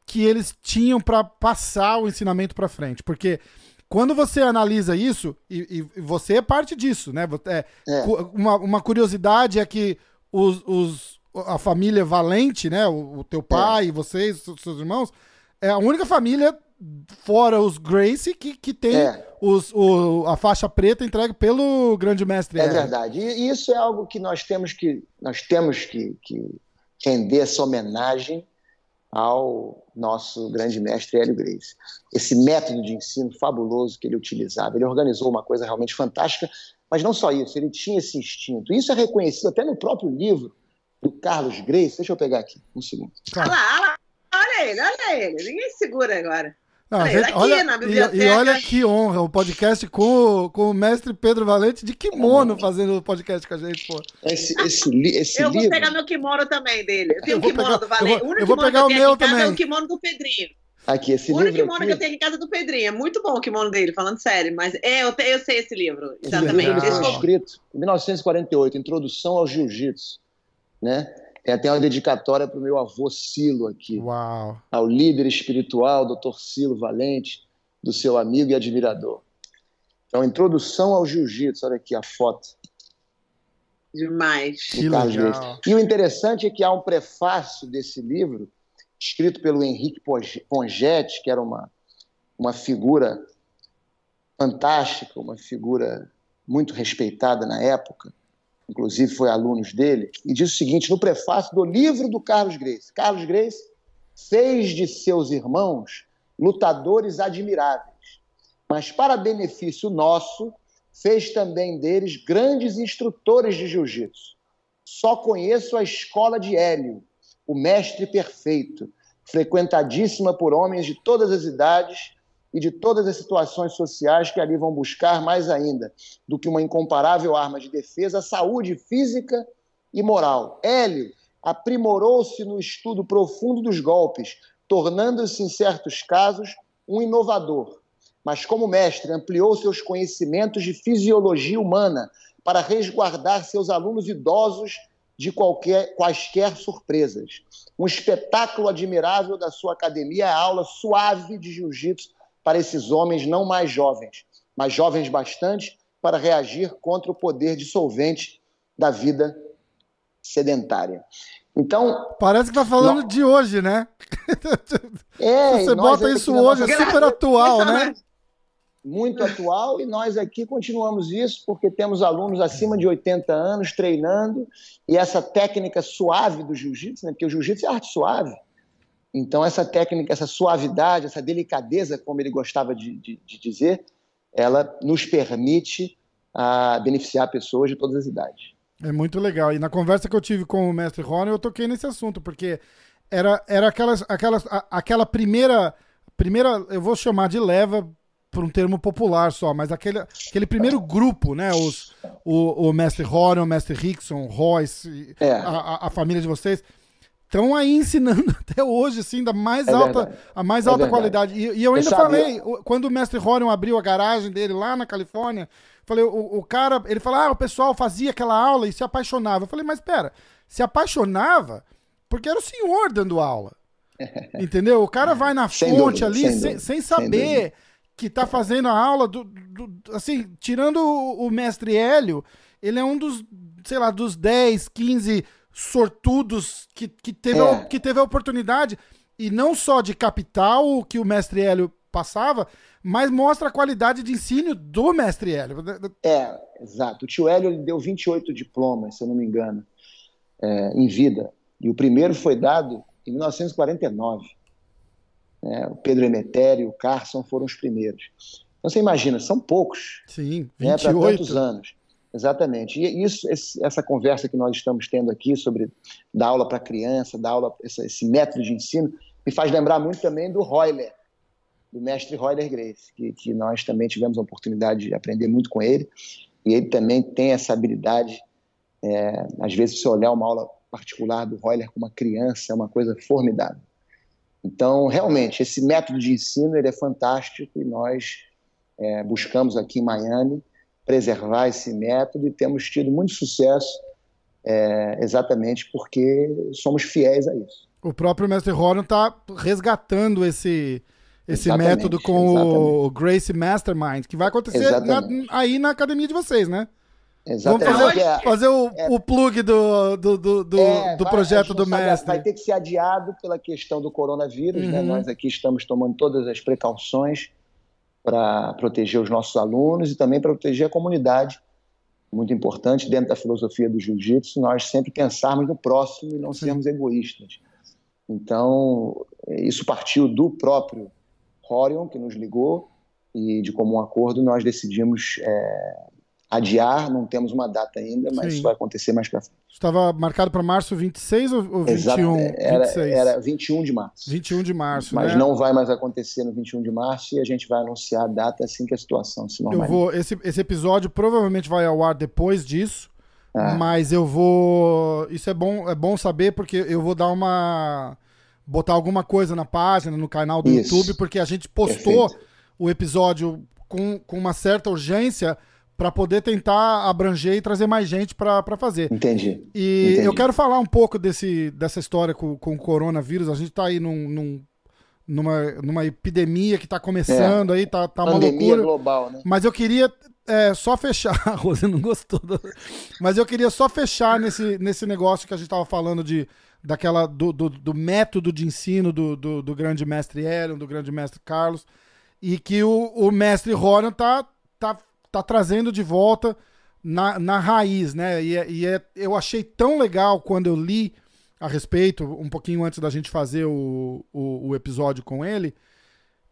que eles tinham para passar o ensinamento para frente, porque quando você analisa isso, e, e, você é parte disso, né? É, é. Uma, uma curiosidade é que os, os, a família Valente, né? O, o teu pai, é. vocês, os seus irmãos, é a única família fora os Gracie que, que tem é. os, o, a faixa preta entregue pelo grande mestre. É verdade. E isso é algo que nós temos que nós temos que, que render essa homenagem ao nosso grande mestre Hélio Grace. Esse método de ensino fabuloso que ele utilizava, ele organizou uma coisa realmente fantástica, mas não só isso, ele tinha esse instinto. Isso é reconhecido até no próprio livro do Carlos Grace. Deixa eu pegar aqui, um segundo. Olha lá, olha ele, olha ele. Ninguém segura agora. Não, gente, aqui olha, na biblioteca. E, e, olha que honra, o podcast com, com o mestre Pedro Valente de kimono fazendo o podcast com a gente, pô. Esse, esse, esse eu livro... vou pegar meu kimono também dele. Eu tenho o kimono pegar, do Valente. Eu vou, eu vou pegar o meu também. É o kimono do Pedrinho. Aqui, esse o único kimono aqui... que eu tenho aqui em casa é do Pedrinho. É muito bom o kimono dele, falando sério. Mas é, eu, te, eu sei esse livro, exatamente. Esse livro foi escrito em 1948, Introdução ao Jiu-Jitsu. Né? Tem até uma dedicatória para o meu avô Silo aqui. Uau. Ao líder espiritual, doutor Silo Valente, do seu amigo e admirador. Então, introdução ao jiu-jitsu, olha aqui a foto. Demais. Que legal. E o interessante é que há um prefácio desse livro, escrito pelo Henrique Pongetti, que era uma, uma figura fantástica, uma figura muito respeitada na época, inclusive foi aluno dele, e diz o seguinte, no prefácio do livro do Carlos Grace. Carlos Grace fez de seus irmãos lutadores admiráveis, mas para benefício nosso, fez também deles grandes instrutores de jiu-jitsu. Só conheço a escola de Hélio, o mestre perfeito, frequentadíssima por homens de todas as idades e de todas as situações sociais que ali vão buscar mais ainda do que uma incomparável arma de defesa, a saúde física e moral. Hélio aprimorou-se no estudo profundo dos golpes, tornando-se, em certos casos, um inovador. Mas, como mestre, ampliou seus conhecimentos de fisiologia humana para resguardar seus alunos idosos de qualquer, quaisquer surpresas. Um espetáculo admirável da sua academia é a aula suave de jiu-jitsu para esses homens não mais jovens, mas jovens bastante para reagir contra o poder dissolvente da vida sedentária. Então. Parece que tá falando não... de hoje, né? [LAUGHS] É, Você bota isso hoje, é super atual, né? Muito atual, e nós aqui continuamos isso porque temos alunos acima de 80 anos treinando, e essa técnica suave do jiu-jitsu, né? porque o jiu-jitsu é arte suave. Então, essa técnica, essa suavidade, essa delicadeza, como ele gostava de, de, de dizer, ela nos permite a, ah, beneficiar pessoas de todas as idades. É muito legal. E na conversa que eu tive com o mestre Rony, eu toquei nesse assunto, porque era, era aquelas, aquelas, a, aquela primeira, primeira, eu vou chamar de leva por um termo popular só, mas aquele, aquele primeiro grupo, né? Os, o, o mestre Rony, o mestre Rickson, Royce, é. a, a, família de vocês, estão aí ensinando [LAUGHS] até hoje, assim, da mais é alta, a mais é alta qualidade. E, e eu ainda eu falei, quando o mestre Rony abriu a garagem dele lá na Califórnia, Falei, o, o cara, ele falou, ah, o pessoal fazia aquela aula e se apaixonava. Eu falei, mas pera, se apaixonava porque era o senhor dando aula. [LAUGHS] Entendeu? O cara vai na sem fonte dúvida, ali sem, sem, sem saber sem que tá fazendo a aula do, do, assim, tirando o, o mestre Hélio, ele é um dos, sei lá, dos 10, 15 sortudos que, que, teve, é. a, que teve a oportunidade, e não só de capital que o mestre Hélio passava, mas mostra a qualidade de ensino do mestre Hélio. É, exato. O tio Hélio ele deu 28 diplomas, se eu não me engano, é, em vida. E o primeiro foi dado em 1949. É, o Pedro Emetério e o Carson foram os primeiros. Então você imagina, são poucos. Sim, 28. Né, para tantos anos. Exatamente. E isso, essa conversa que nós estamos tendo aqui sobre dar aula para criança, dar aula, esse, método de ensino, me faz lembrar muito também do Royler, do mestre Royler Grace, que, que nós também tivemos a oportunidade de aprender muito com ele. E ele também tem essa habilidade. É, às vezes, se olhar uma aula particular do Royler com uma criança, é uma coisa formidável. Então, realmente, esse método de ensino ele é fantástico e nós é, buscamos aqui em Miami preservar esse método e temos tido muito sucesso é, exatamente porque somos fiéis a isso. O próprio mestre Horan está resgatando esse, esse método com exatamente. o Grace Mastermind, que vai acontecer na, aí na academia de vocês, né? Exatamente. Vamos fazer, é, fazer o, é, o, plug do, do, do, do, é, do projeto do mestre. Vai ter que ser adiado pela questão do coronavírus, né? uhum. né? Nós aqui estamos tomando todas as precauções para proteger os nossos alunos e também para proteger a comunidade. Muito importante, dentro da filosofia do jiu-jitsu, nós sempre pensarmos no próximo e não sermos egoístas. Então, isso partiu do próprio Horion, que nos ligou, e de comum acordo nós decidimos é, adiar, não temos uma data ainda, mas Sim. isso vai acontecer mais para frente. Estava marcado para março 26 ou 21? Exato, era, 26? era 21 de março. 21 de março, Mas né? não vai mais acontecer no 21 de março e a gente vai anunciar a data assim que a situação se normalizar. Eu vou, esse, esse episódio provavelmente vai ao ar depois disso, ah. mas eu vou... Isso é bom, é bom saber porque eu vou dar uma... botar alguma coisa na página, no canal do isso. YouTube, porque a gente postou Perfeito. o episódio com, com uma certa urgência para poder tentar abranger e trazer mais gente para fazer. Entendi. E Entendi. eu quero falar um pouco desse, dessa história com, com o coronavírus. A gente está aí num, num, numa, numa epidemia que está começando é. aí, tá, tá uma loucura. global, né? Mas eu queria é, só fechar, a [LAUGHS] Rose não gostou, do... mas eu queria só fechar nesse, nesse negócio que a gente estava falando de daquela do, do, do, método de ensino do, do, do grande mestre Hélio, do grande mestre Carlos, e que o, o mestre Ronan tá, tá tá trazendo de volta na, na raiz, né? E, é, e é, eu achei tão legal quando eu li a respeito, um pouquinho antes da gente fazer o, o, o episódio com ele,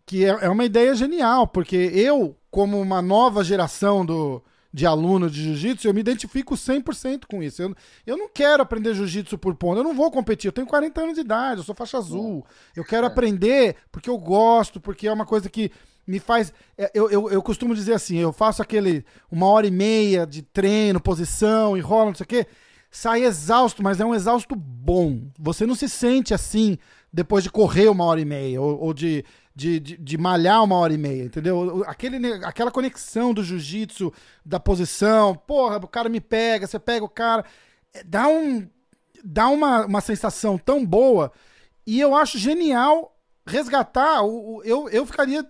que é, é, uma ideia genial, porque eu, como uma nova geração do, de aluno de jiu-jitsu, eu me identifico 100% com isso. Eu, eu não quero aprender jiu-jitsu por ponto, eu não vou competir, eu tenho 40 anos de idade, eu sou faixa azul. Eu quero é. aprender porque eu gosto, porque é uma coisa que me faz. É, eu, eu, eu costumo dizer assim: eu faço aquele uma hora e meia de treino, posição, enrola, não sei o quê. Sai exausto, mas é um exausto bom. Você não se sente assim depois de correr uma hora e meia, ou, ou de, de, de, de, malhar uma hora e meia, entendeu? Aquele, aquela conexão do jiu-jitsu, da posição, porra, o cara me pega, você pega o cara. É, dá um. Dá uma, uma sensação tão boa. E eu acho genial resgatar. O, o eu, eu ficaria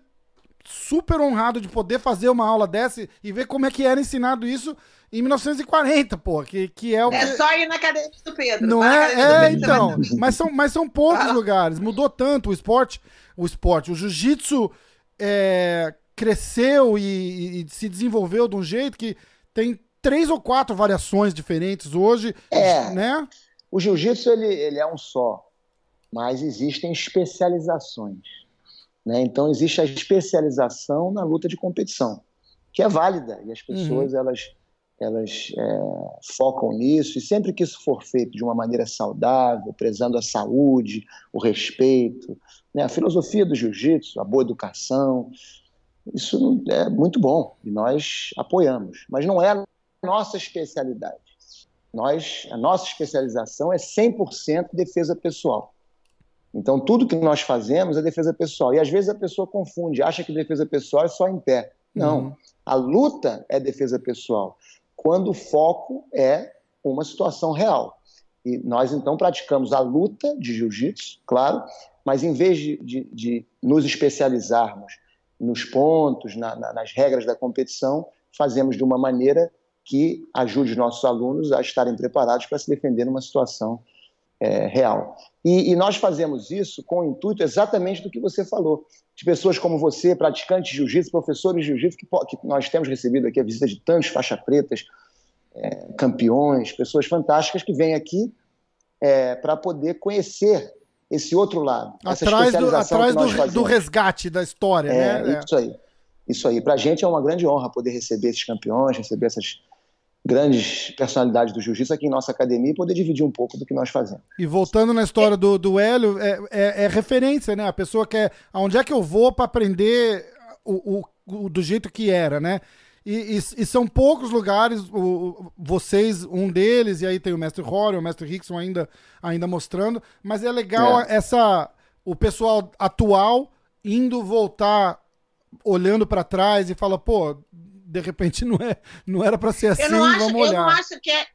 super honrado de poder fazer uma aula dessa e ver como é que era ensinado isso em 1940, pô, que, que é o É só ir na academia do Pedro. Não é? É, então. Mas são, mas são poucos ah. lugares. Mudou tanto o esporte. O esporte. O jiu-jitsu é, cresceu e, e, se desenvolveu de um jeito que tem três ou quatro variações diferentes hoje. É. Né? O jiu-jitsu ele, ele é um só, mas existem especializações. Né? Então, existe a especialização na luta de competição, que é válida, e as pessoas uhum. elas, elas é, focam nisso, e sempre que isso for feito de uma maneira saudável, prezando a saúde, o respeito, né? a filosofia do jiu-jitsu, a boa educação, isso é muito bom, e nós apoiamos, mas não é a nossa especialidade. Nós, a nossa especialização é 100% defesa pessoal. Então, tudo que nós fazemos é defesa pessoal. E às vezes a pessoa confunde, acha que defesa pessoal é só em pé. Não. Uhum. A luta é defesa pessoal, quando o foco é uma situação real. E nós então praticamos a luta de jiu-jitsu, claro, mas em vez de, de, de nos especializarmos nos pontos, na, na, nas regras da competição, fazemos de uma maneira que ajude os nossos alunos a estarem preparados para se defender numa situação é, real. E, e, nós fazemos isso com o intuito exatamente do que você falou, de pessoas como você, praticantes de jiu-jitsu, professores de jiu-jitsu, que, que, nós temos recebido aqui a visita de tantos faixa pretas, é, campeões, pessoas fantásticas que vêm aqui é, para poder conhecer esse outro lado. Atrás, do, atrás do, do, resgate da história, é, né? Isso aí. Isso aí. Para a gente é uma grande honra poder receber esses campeões, receber essas grandes personalidades do jiu-jitsu aqui em nossa academia e poder dividir um pouco do que nós fazemos. E voltando na história do, do Hélio, é, é, é referência, né? A pessoa quer. Aonde é que eu vou para aprender o, o, o, do jeito que era, né? E, e, e, são poucos lugares, o, vocês, um deles, e aí tem o Mestre Rory, o Mestre Rickson ainda, ainda mostrando, mas é legal é. essa o pessoal atual indo voltar olhando para trás e fala, pô, de repente não é, não era para ser assim, eu não acho, vamos olhar. Eu não acho que é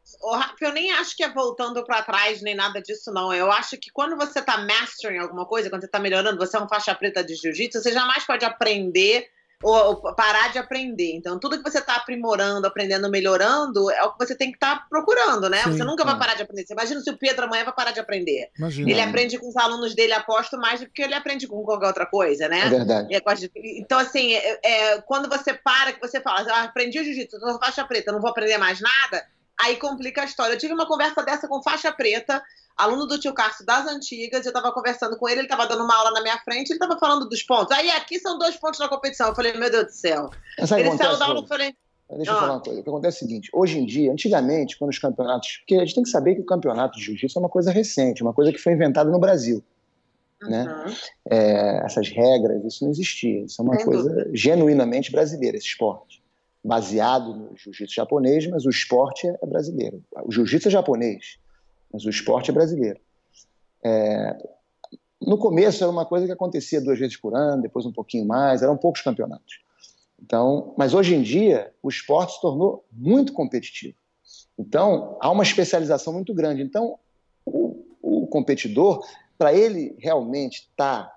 eu nem acho que é voltando para trás nem nada disso, não. Eu acho que quando você está mastering alguma coisa, quando você está melhorando, você é um faixa preta de jiu-jitsu, você jamais pode aprender ou, ou, parar de aprender. Então, tudo que você está aprimorando, aprendendo, melhorando, é o que você tem que estar tá procurando, né? Sim, você nunca é. vai parar de aprender. Você imagina se o Pedro amanhã vai parar de aprender. Imagina. Ele aprende com os alunos dele, aposto, mais do que ele aprende com qualquer outra coisa, né? É verdade. Então, assim, é, é, quando você para, que você fala, ah, aprendi o jiu-jitsu, tô faixa preta, não vou aprender mais nada, aí complica a história. Eu tive uma conversa dessa com faixa preta, aluno do tio Cássio das antigas, eu estava conversando com ele, ele estava dando uma aula na minha frente, ele estava falando dos pontos. Aí aqui são dois pontos na competição. Eu falei, meu Deus do céu. ele saiu da aula, eu falei. Deixa eu ah. falar uma coisa. O que acontece é o seguinte: hoje em dia, antigamente, quando os campeonatos. Porque a gente tem que saber que o campeonato de jiu-jitsu é uma coisa recente, uma coisa que foi inventada no Brasil. Né? Uhum. Né? É, essas regras, isso não existia. Isso é uma Sem coisa dúvida. genuinamente brasileira, esse esporte. Baseado no jiu-jitsu japonês, mas o esporte é brasileiro. O jiu-jitsu é japonês mas o esporte é brasileiro. É, no começo era uma coisa que acontecia duas vezes por ano, depois um pouquinho mais, eram poucos campeonatos. Então, mas hoje em dia o esporte se tornou muito competitivo. Então há uma especialização muito grande. Então o, o competidor, para ele realmente estar tá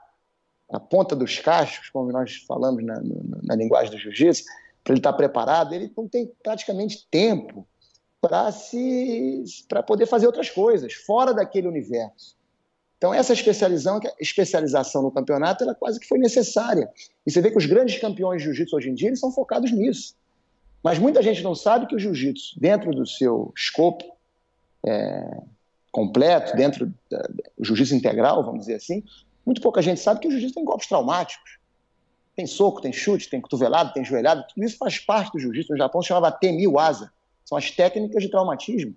na ponta dos cachos, como nós falamos na, na, na linguagem do jiu-jitsu, para ele estar tá preparado, ele não tem praticamente tempo para se para poder fazer outras coisas fora daquele universo. Então essa especialização, especialização no campeonato, ela quase que foi necessária. E você vê que os grandes campeões de jiu-jitsu hoje em dia eles são focados nisso. Mas muita gente não sabe que o jiu-jitsu, dentro do seu escopo é, completo, dentro do jiu-jitsu integral, vamos dizer assim, muito pouca gente sabe que o jiu-jitsu tem golpes traumáticos. Tem soco, tem chute, tem cotovelado, tem joelhado, tudo isso faz parte do jiu-jitsu. No Japão se chamava Temiwaza são as técnicas de traumatismo.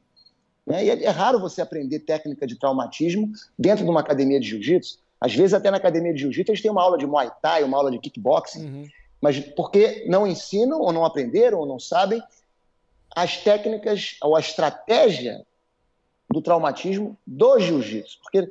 Né? E é, é raro você aprender técnica de traumatismo dentro de uma academia de jiu-jitsu. Às vezes, até na academia de jiu-jitsu, eles têm uma aula de muay thai, uma aula de kickboxing, uhum. mas porque não ensinam, ou não aprenderam, ou não sabem as técnicas ou a estratégia do traumatismo do jiu-jitsu. Porque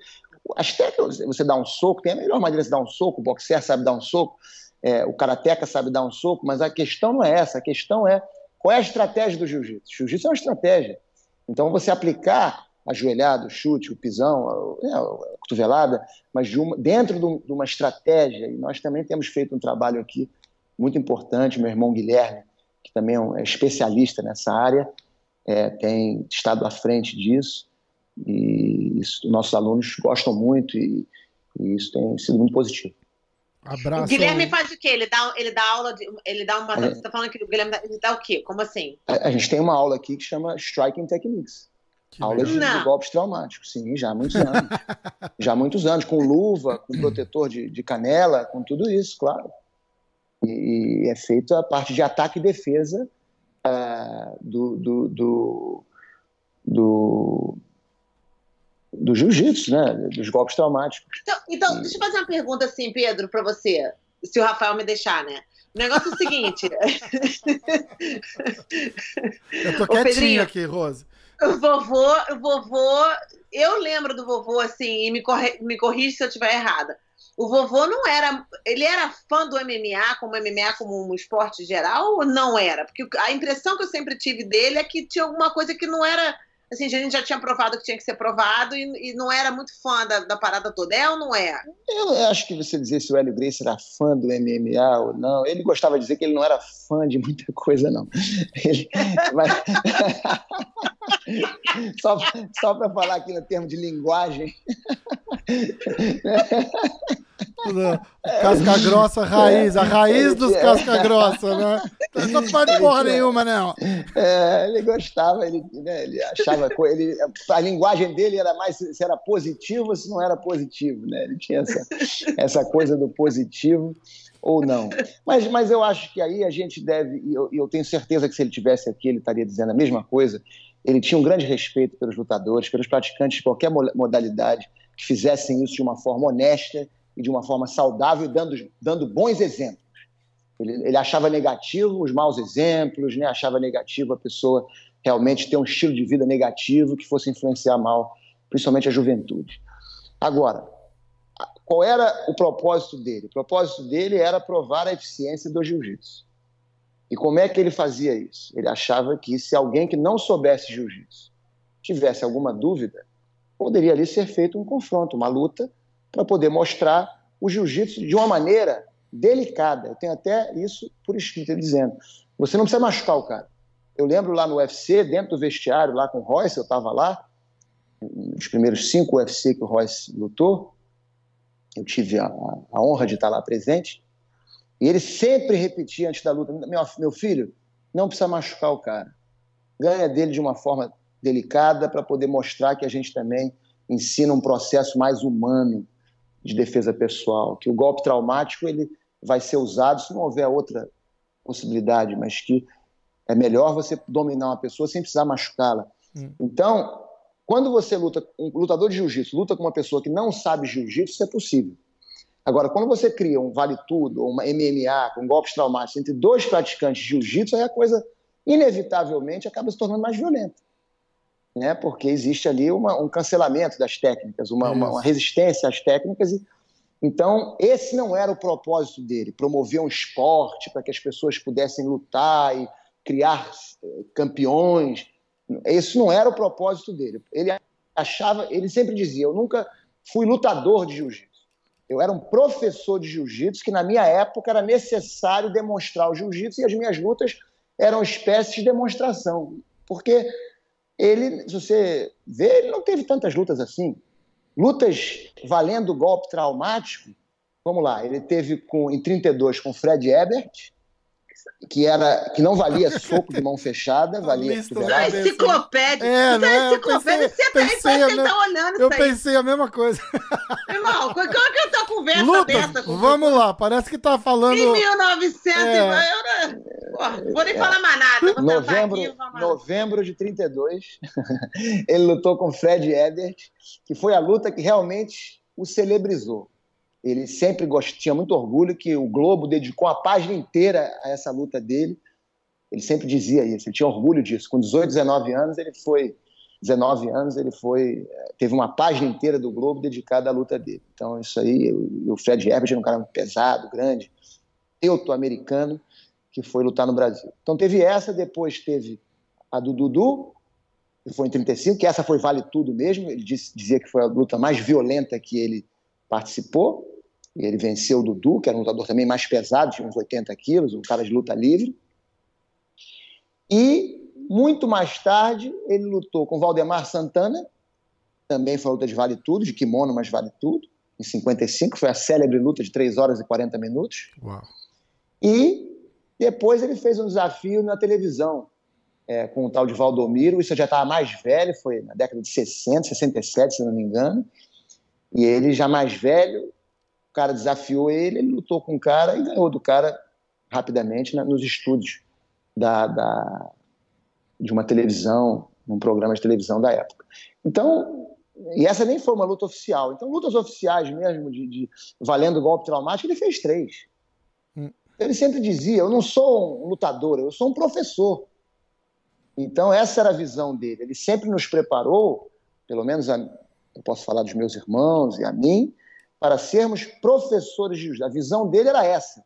as técnicas, você dá um soco, tem a melhor maneira de dar um soco, o boxer sabe dar um soco, é, o karateca sabe dar um soco, mas a questão não é essa, a questão é qual é a estratégia do jiu-jitsu? Jiu-jitsu é uma estratégia. Então, você aplicar ajoelhado, chute, o pisão, a, a cotovelada, mas de uma, dentro de uma estratégia, e nós também temos feito um trabalho aqui muito importante, meu irmão Guilherme, que também é, um, é especialista nessa área, é, tem estado à frente disso, e isso, nossos alunos gostam muito, e, e isso tem sido muito positivo. Abraço. O Guilherme faz o quê? Ele dá, ele dá aula de. Ele dá uma. É. Você está falando que o Guilherme dá, ele dá o quê? Como assim? A, a, gente tem uma aula aqui que chama Striking Techniques. Que aula de, de, golpes traumáticos. Sim, já há muitos anos. [LAUGHS] já há muitos anos, com luva, com protetor de, de canela, com tudo isso, claro. E, e, é feito a parte de ataque e defesa uh, do, do, do, do do jiu-jitsu, né? Dos golpes traumáticos. Então, então deixa eu fazer uma pergunta assim, Pedro, para você, se o Rafael me deixar, né? O negócio é o seguinte. [LAUGHS] eu tô quietinho aqui, Rose. O vovô, o vovô, eu lembro do vovô assim, e me, corre, me corrige se eu estiver errada. O vovô não era. Ele era fã do MMA, como MMA como um esporte geral, ou não era? Porque a impressão que eu sempre tive dele é que tinha alguma coisa que não era assim, a gente já tinha provado que tinha que ser provado e, e não era muito fã da, da, parada toda. É ou não é? Eu acho que você dizer se o Hélio Grace era fã do MMA ou não, ele gostava de dizer que ele não era fã de muita coisa, não. Ele, [LAUGHS] mas... [LAUGHS] só só para falar aqui no termo de linguagem. [LAUGHS] Casca grossa raiz, a raiz dos casca grossa, né? [LAUGHS] Não faz porra nenhuma, não. É, ele gostava, ele, né, ele achava. Ele, a linguagem dele era mais se era positivo ou se não era positivo, né? Ele tinha essa, essa coisa do positivo ou não. Mas, mas eu acho que aí a gente deve, e eu, eu tenho certeza que se ele tivesse aqui, ele estaria dizendo a mesma coisa. Ele tinha um grande respeito pelos lutadores, pelos praticantes de qualquer modalidade que fizessem isso de uma forma honesta e de uma forma saudável, dando, dando bons exemplos. Ele, ele achava negativo os maus exemplos, né? achava negativo a pessoa realmente ter um estilo de vida negativo que fosse influenciar mal, principalmente a juventude. Agora, qual era o propósito dele? O propósito dele era provar a eficiência do jiu-jitsu. E como é que ele fazia isso? Ele achava que se alguém que não soubesse jiu-jitsu tivesse alguma dúvida, poderia ali ser feito um confronto, uma luta, para poder mostrar o jiu-jitsu de uma maneira delicada. Eu tenho até isso por escrito, dizendo: você não precisa machucar o cara. Eu lembro lá no UFC, dentro do vestiário, lá com o Royce, eu estava lá, nos primeiros cinco UFC que o Royce lutou, eu tive a, a, honra de estar lá presente, e ele sempre repetia antes da luta: meu, meu filho, não precisa machucar o cara. Ganha dele de uma forma delicada para poder mostrar que a gente também ensina um processo mais humano de defesa pessoal, que o golpe traumático ele vai ser usado se não houver outra possibilidade, mas que é melhor você dominar uma pessoa sem precisar machucá-la. Hum. Então, quando você luta, um lutador de jiu-jitsu luta com uma pessoa que não sabe jiu-jitsu, isso é possível. Agora, quando você cria um vale tudo, ou uma MMA com golpes traumáticos entre dois praticantes de jiu-jitsu, aí a coisa inevitavelmente acaba se tornando mais violenta né? porque existe ali uma, um cancelamento das técnicas, uma, uma, uma resistência às técnicas. E, então, esse não era o propósito dele, promover um esporte para que as pessoas pudessem lutar e criar eh, campeões. Esse não era o propósito dele. Ele achava, ele sempre dizia: eu nunca fui lutador de jiu-jitsu. Eu era um professor de jiu-jitsu que na minha época era necessário demonstrar o jiu-jitsu e as minhas lutas eram espécies de demonstração, porque ele, se você vê, ele não teve tantas lutas assim. Lutas valendo golpe traumático, vamos lá, ele teve com, em 32 com Fred Ebert, que era que não valia soco de mão fechada, [LAUGHS] valia cotovelada. Enciclopédia. É, né? Enciclopédia, você tá aí, parece que tá olhando Eu pensei a mesma coisa. [LAUGHS] Irmão, é que eu tô conversa Luta, dessa? Com vamos você? lá, parece que tá falando... Em 1900, é. eu vou nem falar mais nada. Vou novembro, aqui, novembro de 32, [LAUGHS] ele lutou com Fred Ebert, que foi a luta que realmente o celebrizou. Ele sempre gost... tinha muito orgulho que o Globo dedicou a página inteira a essa luta dele. Ele sempre dizia isso, ele tinha orgulho disso. Com 18, 19 anos, ele foi 19 anos, ele foi teve uma página inteira do Globo dedicada à luta dele. Então isso aí, o Fred Herbert era um cara pesado, grande, teuto-americano que foi lutar no Brasil. Então teve essa, depois teve a do Dudu, que foi em 35, que essa foi vale tudo mesmo. Ele dizia que foi a luta mais violenta que ele participou. Ele venceu o Dudu, que era um lutador também mais pesado, de uns 80 quilos, um cara de luta livre. E, muito mais tarde, ele lutou com Valdemar Santana, também foi luta de vale tudo, de kimono, mas vale tudo, em 55, foi a célebre luta de 3 horas e 40 minutos. Uau. E depois ele fez um desafio na televisão, é, com o tal de Valdomiro, isso já estava mais velho, foi na década de 60, 67, se não me engano, e ele já mais velho, o cara desafiou ele, ele lutou com o cara e ganhou do cara rapidamente né, nos estúdios da, da, de uma televisão, um programa de televisão da época. Então, e essa nem foi uma luta oficial. Então, lutas oficiais mesmo, de, de valendo golpe traumático, ele fez três. Hum. Ele sempre dizia: Eu não sou um lutador, eu sou um professor. Então, essa era a visão dele. Ele sempre nos preparou, pelo menos a, eu posso falar dos meus irmãos e a mim, para sermos professores de jiu-jitsu. A visão dele era essa.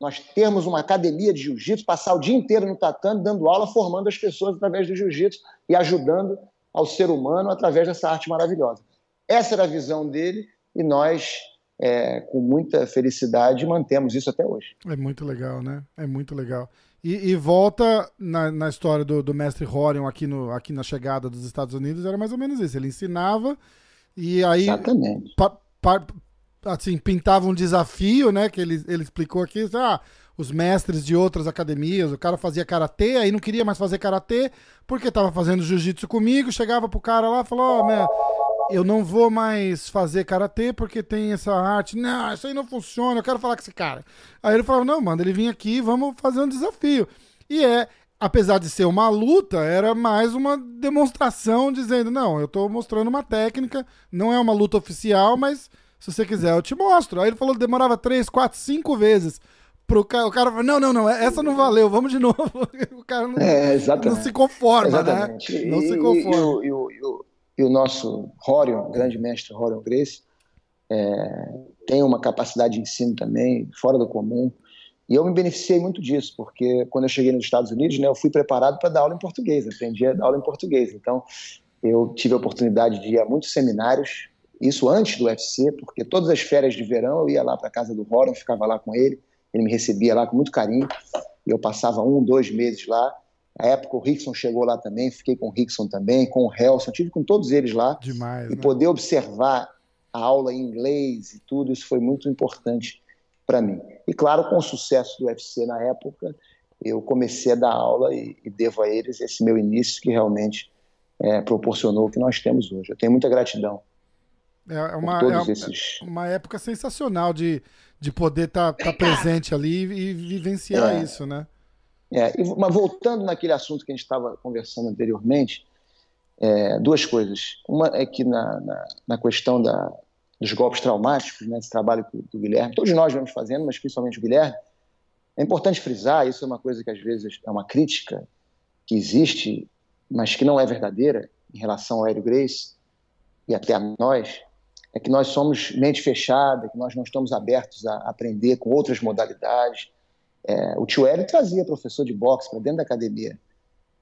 Nós termos uma academia de jiu-jitsu, passar o dia inteiro no tatame, dando aula, formando as pessoas através do jiu-jitsu e ajudando ao ser humano através dessa arte maravilhosa. Essa era a visão dele e nós, é, com muita felicidade, mantemos isso até hoje. É muito legal, né? É muito legal. E, e volta na, na história do, do, mestre Horion aqui, no, aqui na chegada dos Estados Unidos, era mais ou menos isso. Ele ensinava e aí. Exatamente. Pa, pa, assim, pintava um desafio, né? Que ele, ele explicou aqui. Ah, os mestres de outras academias, o cara fazia karatê, aí não queria mais fazer karatê, porque estava fazendo jiu-jitsu comigo, chegava pro cara lá e falou, ó, oh, eu não vou mais fazer karatê porque tem essa arte. Não, isso aí não funciona, eu quero falar com esse cara. Aí ele falava, não, manda ele vir aqui, vamos fazer um desafio. E é, apesar de ser uma luta, era mais uma demonstração dizendo, não, eu tô mostrando uma técnica, não é uma luta oficial, mas se você quiser eu te mostro. Aí ele falou que demorava três, quatro, cinco vezes pro cara, o cara não, não, não, essa não valeu, vamos de novo. [LAUGHS] O cara não, é, não se conforma, né? exatamente. né? Não e, se conforma. E, e, o, e, o, nosso Horion, grande mestre Horion Grace, é, tem uma capacidade de ensino também fora do comum. E eu me beneficiei muito disso, porque quando eu cheguei nos Estados Unidos, né, eu fui preparado para dar aula em português, aprendi a dar aula em português. Então, eu tive a oportunidade de ir a muitos seminários, isso antes do UFC, porque todas as férias de verão eu ia lá para a casa do Horion, ficava lá com ele. Ele me recebia lá com muito carinho. E eu passava um, dois meses lá. Na época o Rickson chegou lá também, fiquei com o Rickson também, com o Helson, tive com todos eles lá. Demais. E né? poder observar a aula em inglês e tudo, isso foi muito importante para mim. E claro, com o sucesso do UFC na época, eu comecei a dar aula e, e devo a eles esse meu início que realmente é, proporcionou o que nós temos hoje. Eu tenho muita gratidão. É uma, é esses... uma época sensacional de, de poder estar tá, tá presente ali e vivenciar é. isso, né? É, mas voltando naquele assunto que a gente estava conversando anteriormente, é, duas coisas. Uma é que na, na, na questão da, dos golpes traumáticos, né, esse trabalho do Guilherme, todos nós vamos fazendo, mas principalmente o Guilherme, é importante frisar, isso é uma coisa que às vezes é uma crítica que existe, mas que não é verdadeira em relação ao Hélio Grace e até a nós, é que nós somos mente fechada, que nós não estamos abertos a aprender com outras modalidades. É, o tio Hélio trazia professor de boxe para dentro da academia.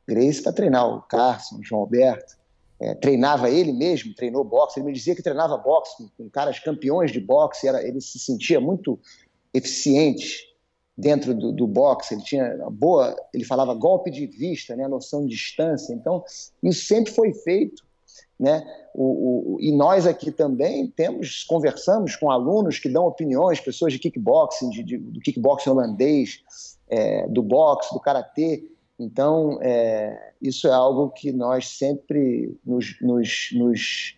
Grace para treinar o Carson, o João Alberto. É, treinava ele mesmo, treinou boxe. Ele me dizia que treinava boxe com, com caras campeões de boxe. Era, ele se sentia muito eficiente dentro do, do boxe. Ele tinha boa, ele falava golpe de vista, né, noção de distância. Então, isso sempre foi feito né? O, o, e nós aqui também temos, conversamos com alunos que dão opiniões, pessoas de kickboxing, de, de, do kickboxing holandês, é, do boxe, do karatê. Então, é, isso é algo que nós sempre nos, nos, nos,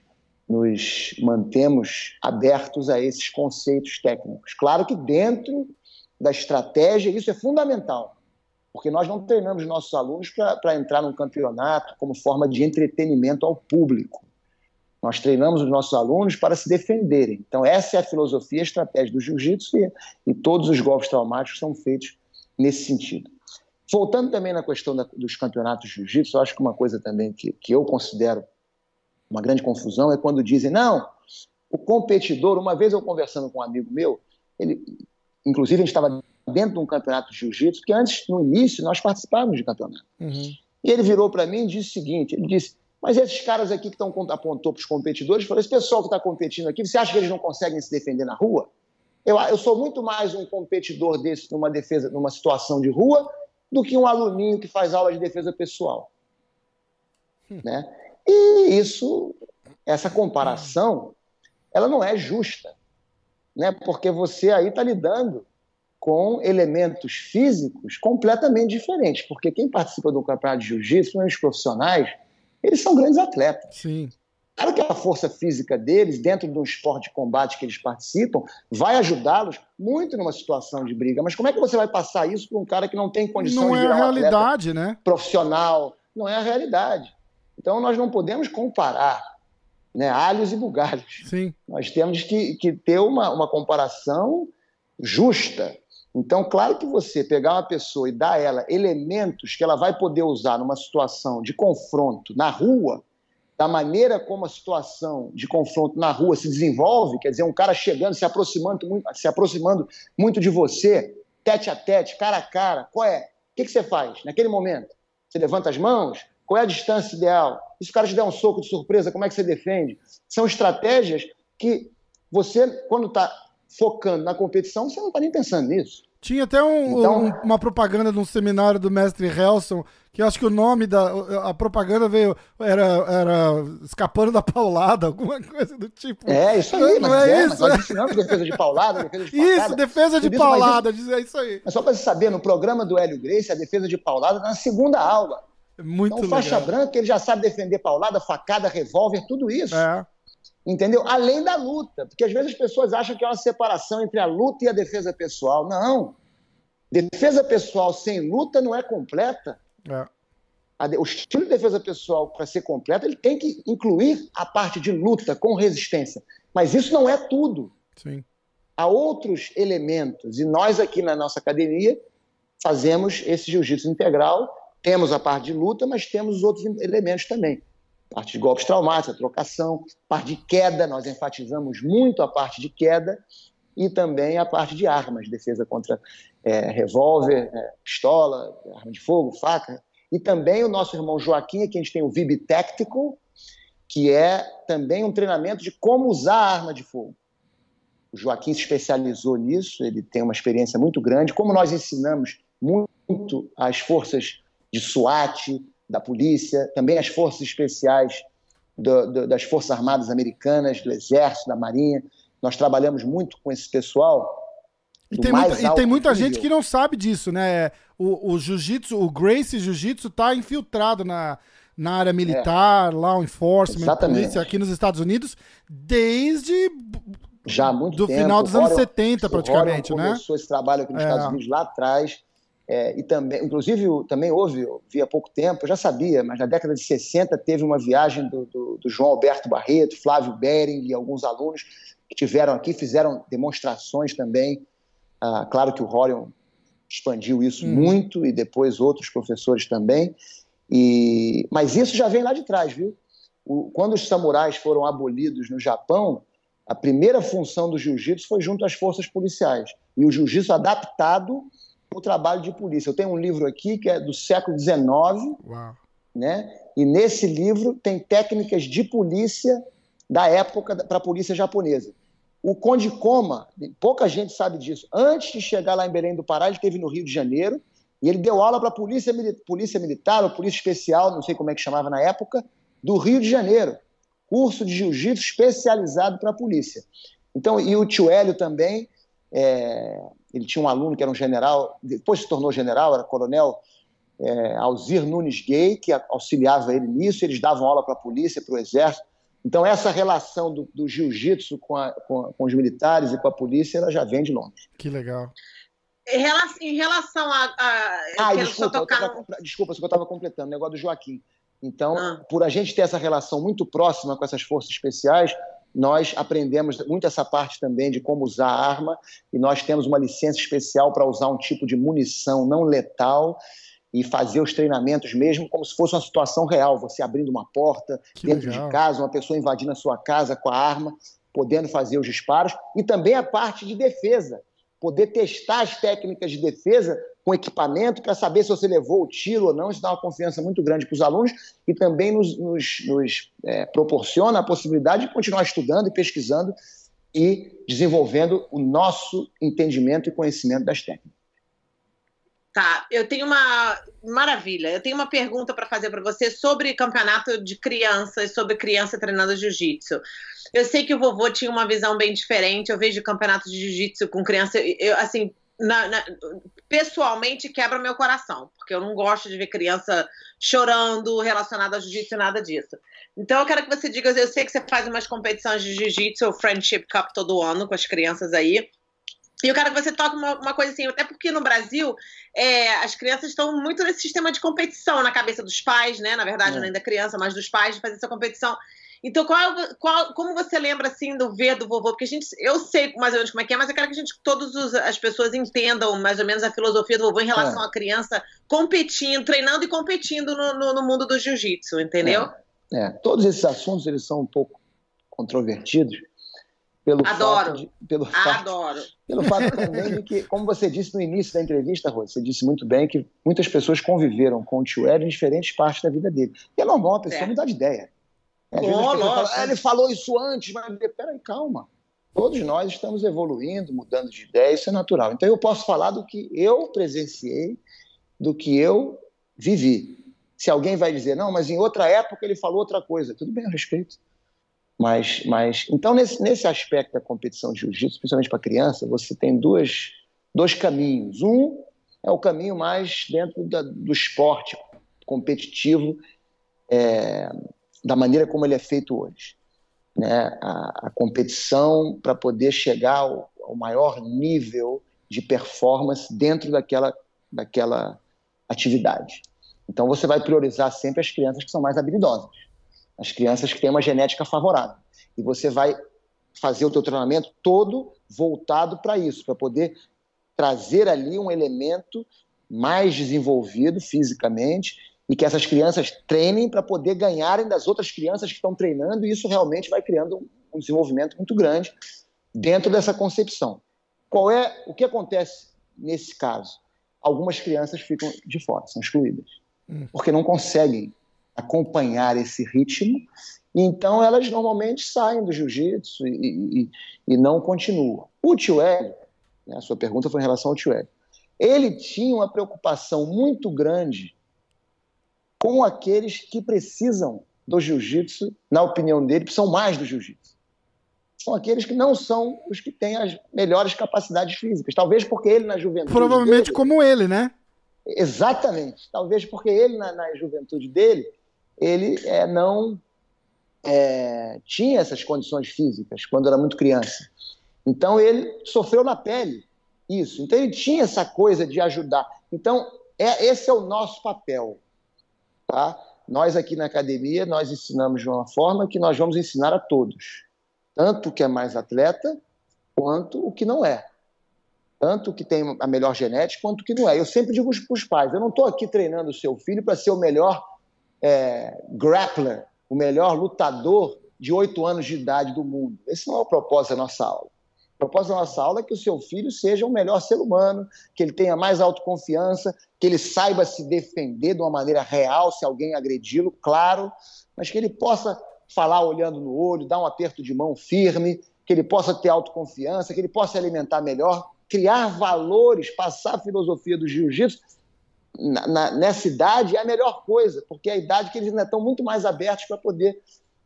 nos mantemos abertos a esses conceitos técnicos. Claro que dentro da estratégia isso é fundamental, porque nós não treinamos nossos alunos para entrar num campeonato como forma de entretenimento ao público. Nós treinamos os nossos alunos para se defenderem. Então, essa é a filosofia, a estratégia do jiu-jitsu e, e, todos os golpes traumáticos são feitos nesse sentido. Voltando também na questão da, dos campeonatos de jiu-jitsu, eu acho que uma coisa também que, que eu considero uma grande confusão é quando dizem, não, o competidor, uma vez eu conversando com um amigo meu, ele, inclusive a gente estava dentro de um campeonato de jiu-jitsu, porque antes, no início, nós participávamos de campeonato. Uhum. E ele virou para mim e disse o seguinte: ele disse, mas esses caras aqui que estão apontou para os competidores, falou: esse pessoal que está competindo aqui, você acha que eles não conseguem se defender na rua? Eu, eu sou muito mais um competidor desse numa defesa, numa situação de rua, do que um aluninho que faz aula de defesa pessoal. Hum. Né? E isso, essa comparação, ela não é justa, né? porque você aí está lidando com elementos físicos completamente diferentes. Porque quem participa do campeonato de jiu-jitsu, os profissionais, eles são grandes atletas. Sim. Claro que a força física deles, dentro de um esporte de combate que eles participam, vai ajudá-los muito numa situação de briga. Mas como é que você vai passar isso para um cara que não tem condição não de virar é a realidade, um né? profissional? Não é a realidade. Então nós não podemos comparar né, alhos e bugalhos. Sim. Nós temos que, que ter uma, uma comparação justa então, claro que você pegar uma pessoa e dar a ela elementos que ela vai poder usar numa situação de confronto na rua, da maneira como a situação de confronto na rua se desenvolve, quer dizer, um cara chegando, se aproximando muito, se aproximando muito de você, tete a tete, cara a cara, qual é? O que, que você faz naquele momento? Você levanta as mãos? Qual é a distância ideal? E se o cara te der um soco de surpresa, como é que você defende? São estratégias que você, quando está focando na competição, você não está nem pensando nisso. Tinha até um, então, um, uma propaganda de um seminário do mestre Helson, que acho que o nome da a propaganda veio era, era escapando da paulada, [LAUGHS] alguma coisa do tipo. É, isso aí, não, mas é, é isso. Nós ensinamos defesa de paulada, defesa de paulada. Isso, defesa de isso, paulada, isso, é isso aí. Mas só para você saber, no programa do Hélio Grace, a defesa de paulada na segunda aula. Muito então, faixa legal. branca, ele já sabe defender paulada, facada, revólver, tudo isso. É. Entendeu? Além da luta. Porque às vezes as pessoas acham que é uma separação entre a luta e a defesa pessoal. Não. Defesa pessoal sem luta não é completa. É. O estilo de defesa pessoal, para ser completo, ele tem que incluir a parte de luta com resistência. Mas isso não é tudo. Sim. Há outros elementos. E nós aqui na nossa academia fazemos esse jiu-jitsu integral. Temos a parte de luta, mas temos os outros elementos também parte de golpes traumáticos, a trocação, parte de queda, nós enfatizamos muito a parte de queda e também a parte de armas, defesa contra é, revólver, é, pistola, arma de fogo, faca. E também o nosso irmão Joaquim, aqui a gente tem o VIB Tactical, que é também um treinamento de como usar a arma de fogo. O Joaquim se especializou nisso, ele tem uma experiência muito grande. Como nós ensinamos muito as forças de SWAT, da polícia, também as forças especiais do, do, das Forças Armadas Americanas, do Exército, da Marinha. Nós trabalhamos muito com esse pessoal. E tem, muita, e tem muita gente que não sabe disso, né? O, o jiu-jitsu, o Gracie Jiu-Jitsu está infiltrado na, na área militar, é. law enforcement, Exatamente. polícia aqui nos Estados Unidos, desde já há muito do tempo. final dos anos 70, praticamente, né? começou esse trabalho aqui nos é. Estados Unidos lá atrás. É, e também, inclusive, também houve, vi há pouco tempo, eu já sabia, mas na década de 60 teve uma viagem do, do, do João Alberto Barreto, Flávio Bering e alguns alunos que tiveram aqui, fizeram demonstrações também. Ah, claro que o Horion expandiu isso hum. muito e depois outros professores também. E, mas isso já vem lá de trás, viu? O, quando os samurais foram abolidos no Japão, a primeira função do jiu-jitsu foi junto às forças policiais. E o jiu-jitsu adaptado o trabalho de polícia. Eu tenho um livro aqui que é do século XIX, Uau. né? E nesse livro tem técnicas de polícia da época para a polícia japonesa. O Conde Coma, pouca gente sabe disso. Antes de chegar lá em Belém do Pará, ele esteve no Rio de Janeiro e ele deu aula para a polícia, polícia Militar ou Polícia Especial, não sei como é que chamava na época, do Rio de Janeiro. Curso de jiu-jitsu especializado para a polícia. Então, e o tio Hélio também, é, ele tinha um aluno que era um general, depois se tornou general, era coronel é, Alzir Nunes Gay, que auxiliava ele nisso, eles davam aula para a polícia, para o exército. Então, essa relação do, do jiu-jitsu com, com, com, os militares e com a polícia, ela já vem de longe. Que legal. Em relação a. a ah, desculpa, tocar... tava, desculpa, só que eu estava completando, o negócio do Joaquim. Então, ah. por a gente ter essa relação muito próxima com essas forças especiais, nós aprendemos muito essa parte também de como usar a arma e nós temos uma licença especial para usar um tipo de munição não letal e fazer os treinamentos mesmo como se fosse uma situação real, você abrindo uma porta que dentro legal. de casa, uma pessoa invadindo a sua casa com a arma, podendo fazer os disparos e também a parte de defesa, poder testar as técnicas de defesa com equipamento para saber se você levou o tiro ou não. Isso dá uma confiança muito grande para os alunos e também nos, nos, nos é, proporciona a possibilidade de continuar estudando e pesquisando e desenvolvendo o nosso entendimento e conhecimento das técnicas. Tá, eu tenho uma maravilha. Eu tenho uma pergunta para fazer para você sobre campeonato de crianças, sobre criança treinando jiu-jitsu. Eu sei que o vovô tinha uma visão bem diferente. Eu vejo campeonato de jiu-jitsu com criança, eu, assim, na, na, pessoalmente quebra meu coração, porque eu não gosto de ver criança chorando relacionada a jiu-jitsu, nada disso. Então eu quero que você diga, eu sei que você faz umas competições de jiu-jitsu, o Friendship Cup todo ano com as crianças aí. E eu quero que você toque uma, uma coisa assim, até porque no Brasil é, as crianças estão muito nesse sistema de competição na cabeça dos pais, né? Na verdade, é. não é da criança, mas dos pais de fazer essa competição. Então, qual, qual, como você lembra assim do ver do vovô? Porque a gente, eu sei mais ou menos como é que é, mas eu quero que a gente, todas as pessoas entendam mais ou menos a filosofia do vovô em relação é. à criança competindo, treinando e competindo no, no, no mundo do jiu-jitsu, entendeu? É. é. todos esses assuntos eles são um pouco controvertidos, Pelo Adoro. Fato de, pelo fato, Adoro. Pelo fato [LAUGHS] também de que, como você disse no início da entrevista, Rô, você disse muito bem que muitas pessoas conviveram com o tio Ed em diferentes partes da vida dele. E é normal a pessoa É. mudar de ideia. Às Oh, "Ah, ele falou isso antes, mas peraí, calma. Todos nós estamos evoluindo, mudando de ideia, isso é natural. Então eu posso falar do que eu presenciei, do que eu vivi. Se alguém vai dizer, não, mas em outra época ele falou outra coisa, tudo bem, eu respeito. Mas, mas então, nesse, nesse aspecto da competição de jiu-jitsu, principalmente para criança, você tem duas, dois caminhos. Um é o caminho mais dentro da, do esporte competitivo, é, da maneira como ele é feito hoje. Né? A, a competição para poder chegar ao, ao maior nível de performance dentro daquela, daquela atividade. Então, você vai priorizar sempre as crianças que são mais habilidosas as crianças que têm uma genética favorável. E você vai fazer o teu treinamento todo voltado para isso, para poder trazer ali um elemento mais desenvolvido fisicamente e que essas crianças treinem para poder ganharem das outras crianças que estão treinando e isso realmente vai criando um desenvolvimento muito grande dentro dessa concepção. Qual é o que acontece nesse caso? Algumas crianças ficam de fora, são excluídas, porque não conseguem acompanhar esse ritmo, e então elas normalmente saem do jiu-jitsu e, e, e, não continuam. O tio Hélio, né, a sua pergunta foi em relação ao tio Hélio, ele tinha uma preocupação muito grande com aqueles que precisam do jiu-jitsu, na opinião dele, são mais do jiu-jitsu. São aqueles que não são os que têm as melhores capacidades físicas. Talvez porque ele, na juventude. Provavelmente dele, como ele, né? Exatamente. Talvez porque ele, na, na juventude dele, ele é, não é, tinha essas condições físicas quando era muito criança. Então ele sofreu na pele isso. Então ele tinha essa coisa de ajudar. Então é, esse é o nosso papel, tá? Nós aqui na academia nós ensinamos de uma forma que nós vamos ensinar a todos, tanto o que é mais atleta quanto o que não é. Tanto o que tem a melhor genética quanto o que não é. Eu sempre digo para os pais: eu não estou aqui treinando o seu filho para ser o melhor é, grappler, o melhor lutador de oito anos de idade do mundo. Esse não é o propósito da nossa aula. O propósito da nossa aula é que o seu filho seja o melhor ser humano, que ele tenha mais autoconfiança, que ele saiba se defender de uma maneira real se alguém agredi-lo, claro, mas que ele possa falar olhando no olho, dar um aperto de mão firme, que ele possa ter autoconfiança, que ele possa se alimentar melhor, criar valores, passar a filosofia do jiu-jitsu nessa idade é a melhor coisa, porque é a idade que eles ainda estão muito mais abertos para poder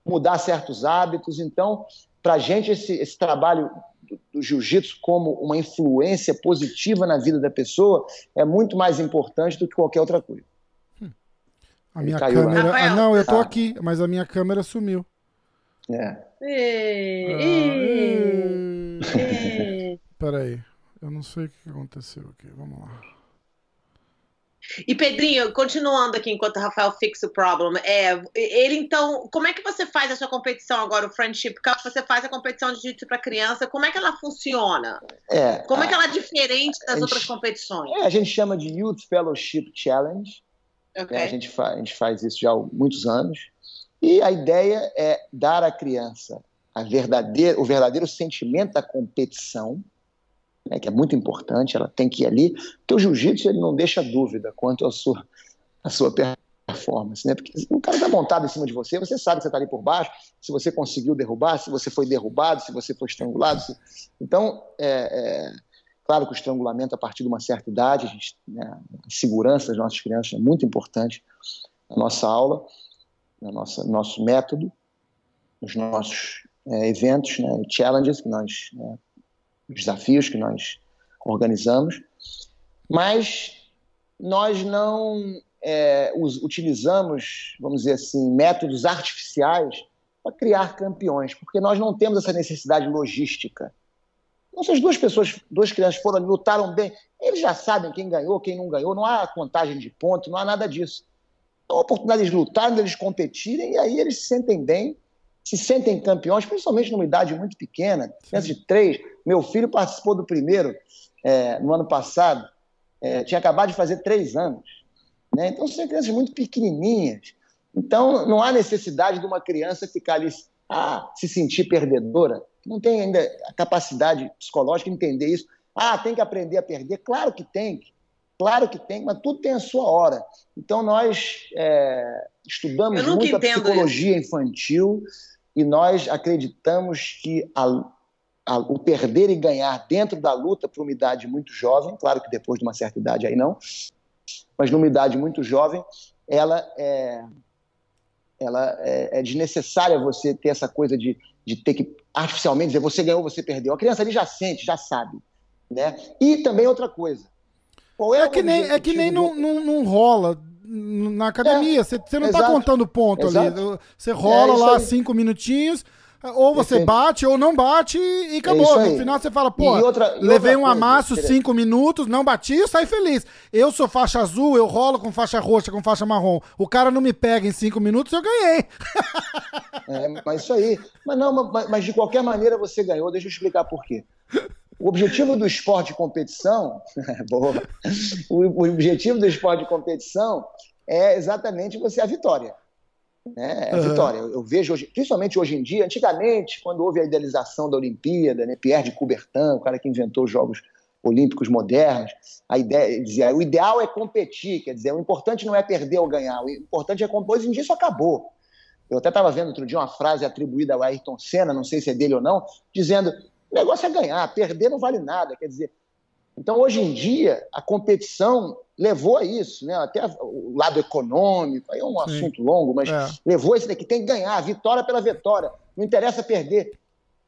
mudar certos hábitos. Então, para a gente, esse, esse trabalho do, do jiu-jitsu como uma influência positiva na vida da pessoa é muito mais importante do que qualquer outra coisa. A minha Caiu, câmera. Ah, não, eu tô ah. aqui, mas a minha câmera sumiu. É. Ah, [LAUGHS] Peraí, eu não sei o que aconteceu aqui. Vamos lá. E Pedrinho, continuando aqui enquanto o Rafael fixa o problema, é, ele então, como é que você faz a sua competição agora, o Friendship Cup? Você faz a competição de jiu-jitsu para criança, como é que ela funciona? É, como é que ela é diferente das gente, outras competições? É, a gente chama de Youth Fellowship Challenge. Okay. É, a, gente faz, a gente faz isso já há muitos anos. E a ideia é dar à criança a verdadeira, o verdadeiro sentimento da competição, né, que é muito importante, ela tem que ir ali, porque o jiu-jitsu ele não deixa dúvida quanto à sua, à sua performance, né? Porque o cara está montado em cima de você, você sabe que você está ali por baixo, se você conseguiu derrubar, se você foi derrubado, se você foi estrangulado. Se... Então, é, é, claro que o estrangulamento a partir de uma certa idade, a, gente, né, a segurança das nossas crianças é muito importante na nossa aula, no nosso, nosso método, nos nossos é, eventos, né, challenges que nós né, desafios que nós organizamos, mas nós não é, utilizamos, vamos dizer assim, métodos artificiais para criar campeões, porque nós não temos essa necessidade logística. Então, se as duas pessoas, duas crianças foram lutaram bem, eles já sabem quem ganhou, quem não ganhou, não há contagem de pontos, não há nada disso. Então, a oportunidade de lutarem, deles competirem, e aí eles se sentem bem, se sentem campeões, principalmente numa idade muito pequena, criança de três. Meu filho participou do primeiro é, no ano passado, é, tinha acabado de fazer três anos. Né? Então, são crianças muito pequenininhas. Então, não há necessidade de uma criança ficar ali, ah, se sentir perdedora. não tem ainda a capacidade psicológica de entender isso. Ah, tem que aprender a perder? Claro que tem, claro que tem, mas tudo tem a sua hora. Então nós é, estudamos muito a psicologia isso. infantil e nós acreditamos que a, a, o perder e ganhar dentro da luta para uma idade muito jovem, claro que depois de uma certa idade aí não, mas numa idade muito jovem, ela é, ela é, é desnecessária você ter essa coisa de, de ter que artificialmente dizer você ganhou, você perdeu. A criança ali já sente, já sabe. Né? E também outra coisa. Qual é, é que nem, é que nem não, não, não rola na academia. É, você, você não está contando ponto exato. ali. Você rola é, lá aí. cinco minutinhos ou você bate ou não bate e acabou. É no final você fala, pô, outra, levei um amasso, cinco minutos, não bati e saí feliz. Eu sou faixa azul, eu rolo com faixa roxa, com faixa marrom. O cara não me pega em cinco minutos, eu ganhei. É, mas isso aí. Mas não, mas, mas de qualquer maneira você ganhou. Deixa eu explicar por quê. O objetivo do esporte de competição, [LAUGHS] boa, o objetivo do esporte de competição é exatamente você a vitória. Né? É a vitória. Eu, eu, vejo, hoje, principalmente hoje em dia, antigamente, quando houve a idealização da Olimpíada, né? Pierre de Coubertin, o cara que inventou os Jogos Olímpicos modernos, a ideia dizia, o ideal é competir, quer dizer, o importante não é perder ou ganhar, o importante é competir. Hoje em dia isso acabou. Eu até estava vendo outro dia uma frase atribuída ao Ayrton Senna, não sei se é dele ou não, dizendo: o negócio é ganhar, perder não vale nada. Quer dizer, então hoje em dia a competição levou a isso, né? até o lado econômico, aí é um Sim. assunto longo, mas é. levou esse daqui, tem que ganhar, vitória pela vitória, não interessa perder.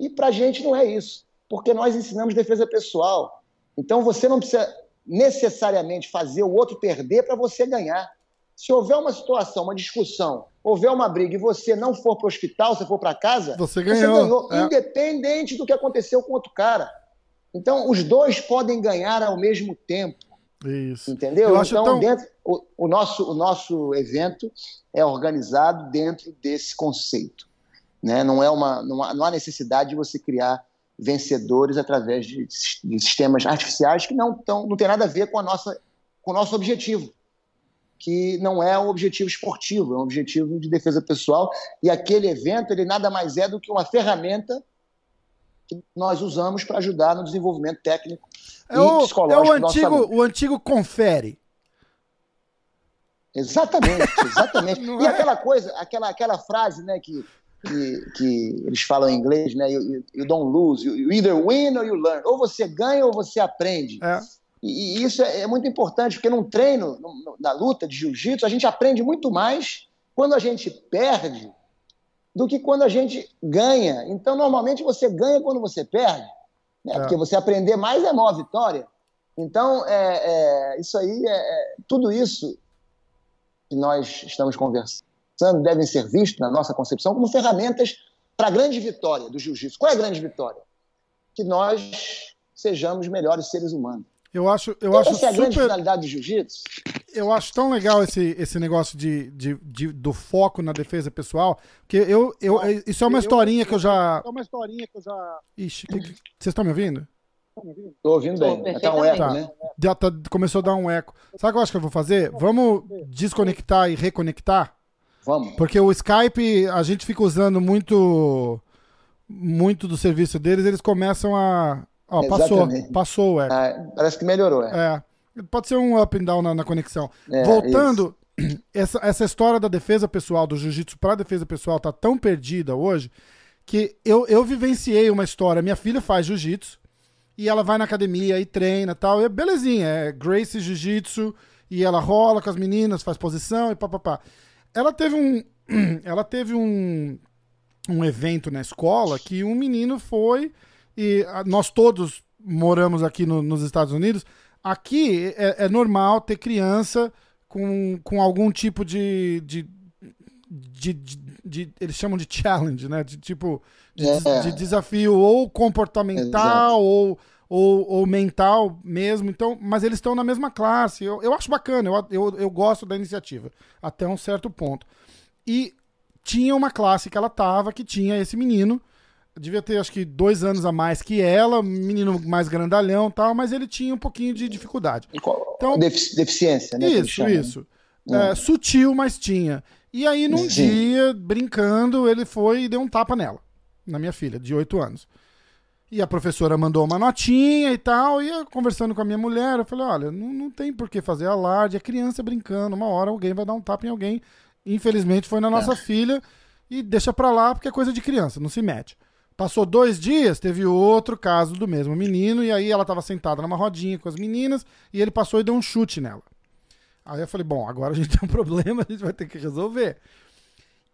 E para a gente não é isso, porque nós ensinamos defesa pessoal. Então você não precisa necessariamente fazer o outro perder para você ganhar. Se houver uma situação, uma discussão, houver uma briga e você não for para o hospital, você for para casa, você ganhou, você ganhou é. independente do que aconteceu com outro cara. Então, os dois podem ganhar ao mesmo tempo. Isso. Entendeu? então, tão... dentro, o, o, nosso, o nosso evento é organizado dentro desse conceito. Né? Não, é uma, não, há, não há necessidade de você criar vencedores através de, de sistemas artificiais que não, tão, não tem nada a ver com, a nossa, com o nosso objetivo, que não é um objetivo esportivo, é um objetivo de defesa pessoal. E aquele evento ele nada mais é do que uma ferramenta que nós usamos para ajudar no desenvolvimento técnico é o, psicológico. É o antigo, o antigo confere. Exatamente, [LAUGHS] exatamente. e é? aquela coisa, aquela, aquela frase né, que, que, que eles falam em inglês, né? You, you don't lose, you, you, either win or you learn. Ou você ganha ou você aprende. É. E, e, isso é, é, muito importante, porque num treino, no, na luta de jiu-jitsu, a gente aprende muito mais quando a gente perde do que quando a gente ganha. Então, normalmente você ganha quando você perde, né? É. porque você aprender mais é a maior vitória. Então, é, é isso aí, é, é, tudo isso que nós estamos conversando devem ser vistos, na nossa concepção, como ferramentas para a grande vitória do jiu-jitsu. Qual é a grande vitória? Que nós sejamos melhores seres humanos. Eu acho, eu Essa acho é a super... grande finalidade do jiu-jitsu. Eu acho tão legal esse, esse negócio de, de, de, do foco na defesa pessoal, que eu, eu, isso é uma historinha que eu já... É uma historinha que eu já... Ixi, que, que, vocês estão me ouvindo? Estou ouvindo bem. Tá um eco, tá. né? Já tá, começou a dar um eco. Sabe o que eu acho que eu vou fazer? Vamos desconectar e reconectar? Vamos. Porque o Skype, a gente fica usando muito muito do serviço deles, eles começam a, Ó, passou, passou é. Ah, parece que melhorou, é. é. Pode ser um up and down na, na conexão. É, Voltando, [CLEARS THROAT] essa, essa história da defesa pessoal, do jiu-jitsu para defesa pessoal, tá tão perdida hoje que eu, eu vivenciei uma história. Minha filha faz jiu-jitsu e ela vai na academia e treina tal. E belezinha, é Grace Jiu-Jitsu e ela rola com as meninas, faz posição e papapá. Ela teve um. [CLEARS THROAT] Ela teve um, um evento na escola que um menino foi e ah, nós todos moramos aqui no, nos Estados Unidos. Aqui é, é, normal ter criança com, com algum tipo de, de, de, de, de eles chamam de challenge, né? De tipo de, é. de desafio ou comportamental ou, ou, ou, mental mesmo. Então, mas eles estão na mesma classe. Eu, eu acho bacana, eu, eu, eu gosto da iniciativa até um certo ponto. E tinha uma classe que ela tava que tinha esse menino devia ter acho que dois anos a mais que ela, menino mais grandalhão tal, mas ele tinha um pouquinho de dificuldade. Então, deficiência, né? Isso, isso. É, sutil, mas tinha. E aí, num Sim. dia, brincando, ele foi e deu um tapa nela, na minha filha, de oito anos. E a professora mandou uma notinha e tal, e eu conversando com a minha mulher, eu falei, olha, não, não tem por que fazer alarde, é criança brincando, uma hora alguém vai dar um tapa em alguém. Infelizmente foi na nossa é. filha, e deixa pra lá porque é coisa de criança, não se mete. Passou dois dias, teve outro caso do mesmo menino, e aí ela tava sentada numa rodinha com as meninas, e ele passou e deu um chute nela. Aí eu falei, bom, agora a gente tem um [LAUGHS] problema, a gente vai ter que resolver.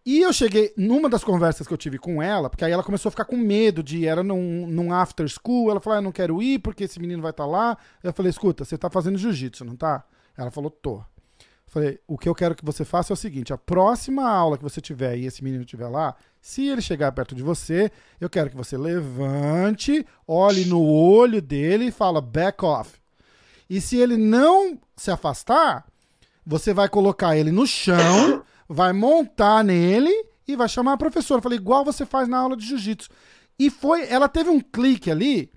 E eu cheguei, numa das conversas que eu tive com ela, porque aí ela começou a ficar com medo de ir, era num, num after school, ela falou, ah, eu não quero ir porque esse menino vai estar tá lá. Eu falei, escuta, você tá fazendo jiu-jitsu, não tá? Ela falou, tô. Eu falei, o que eu quero que você faça é o seguinte, a próxima aula que você tiver e esse menino estiver lá, se ele chegar perto de você, eu quero que você levante, olhe no olho dele e fala, back off. E se ele não se afastar, você vai colocar ele no chão vai montar nele e vai chamar a professora. Falei, igual você faz na aula de jiu-jitsu. E foi, ela teve um clique ali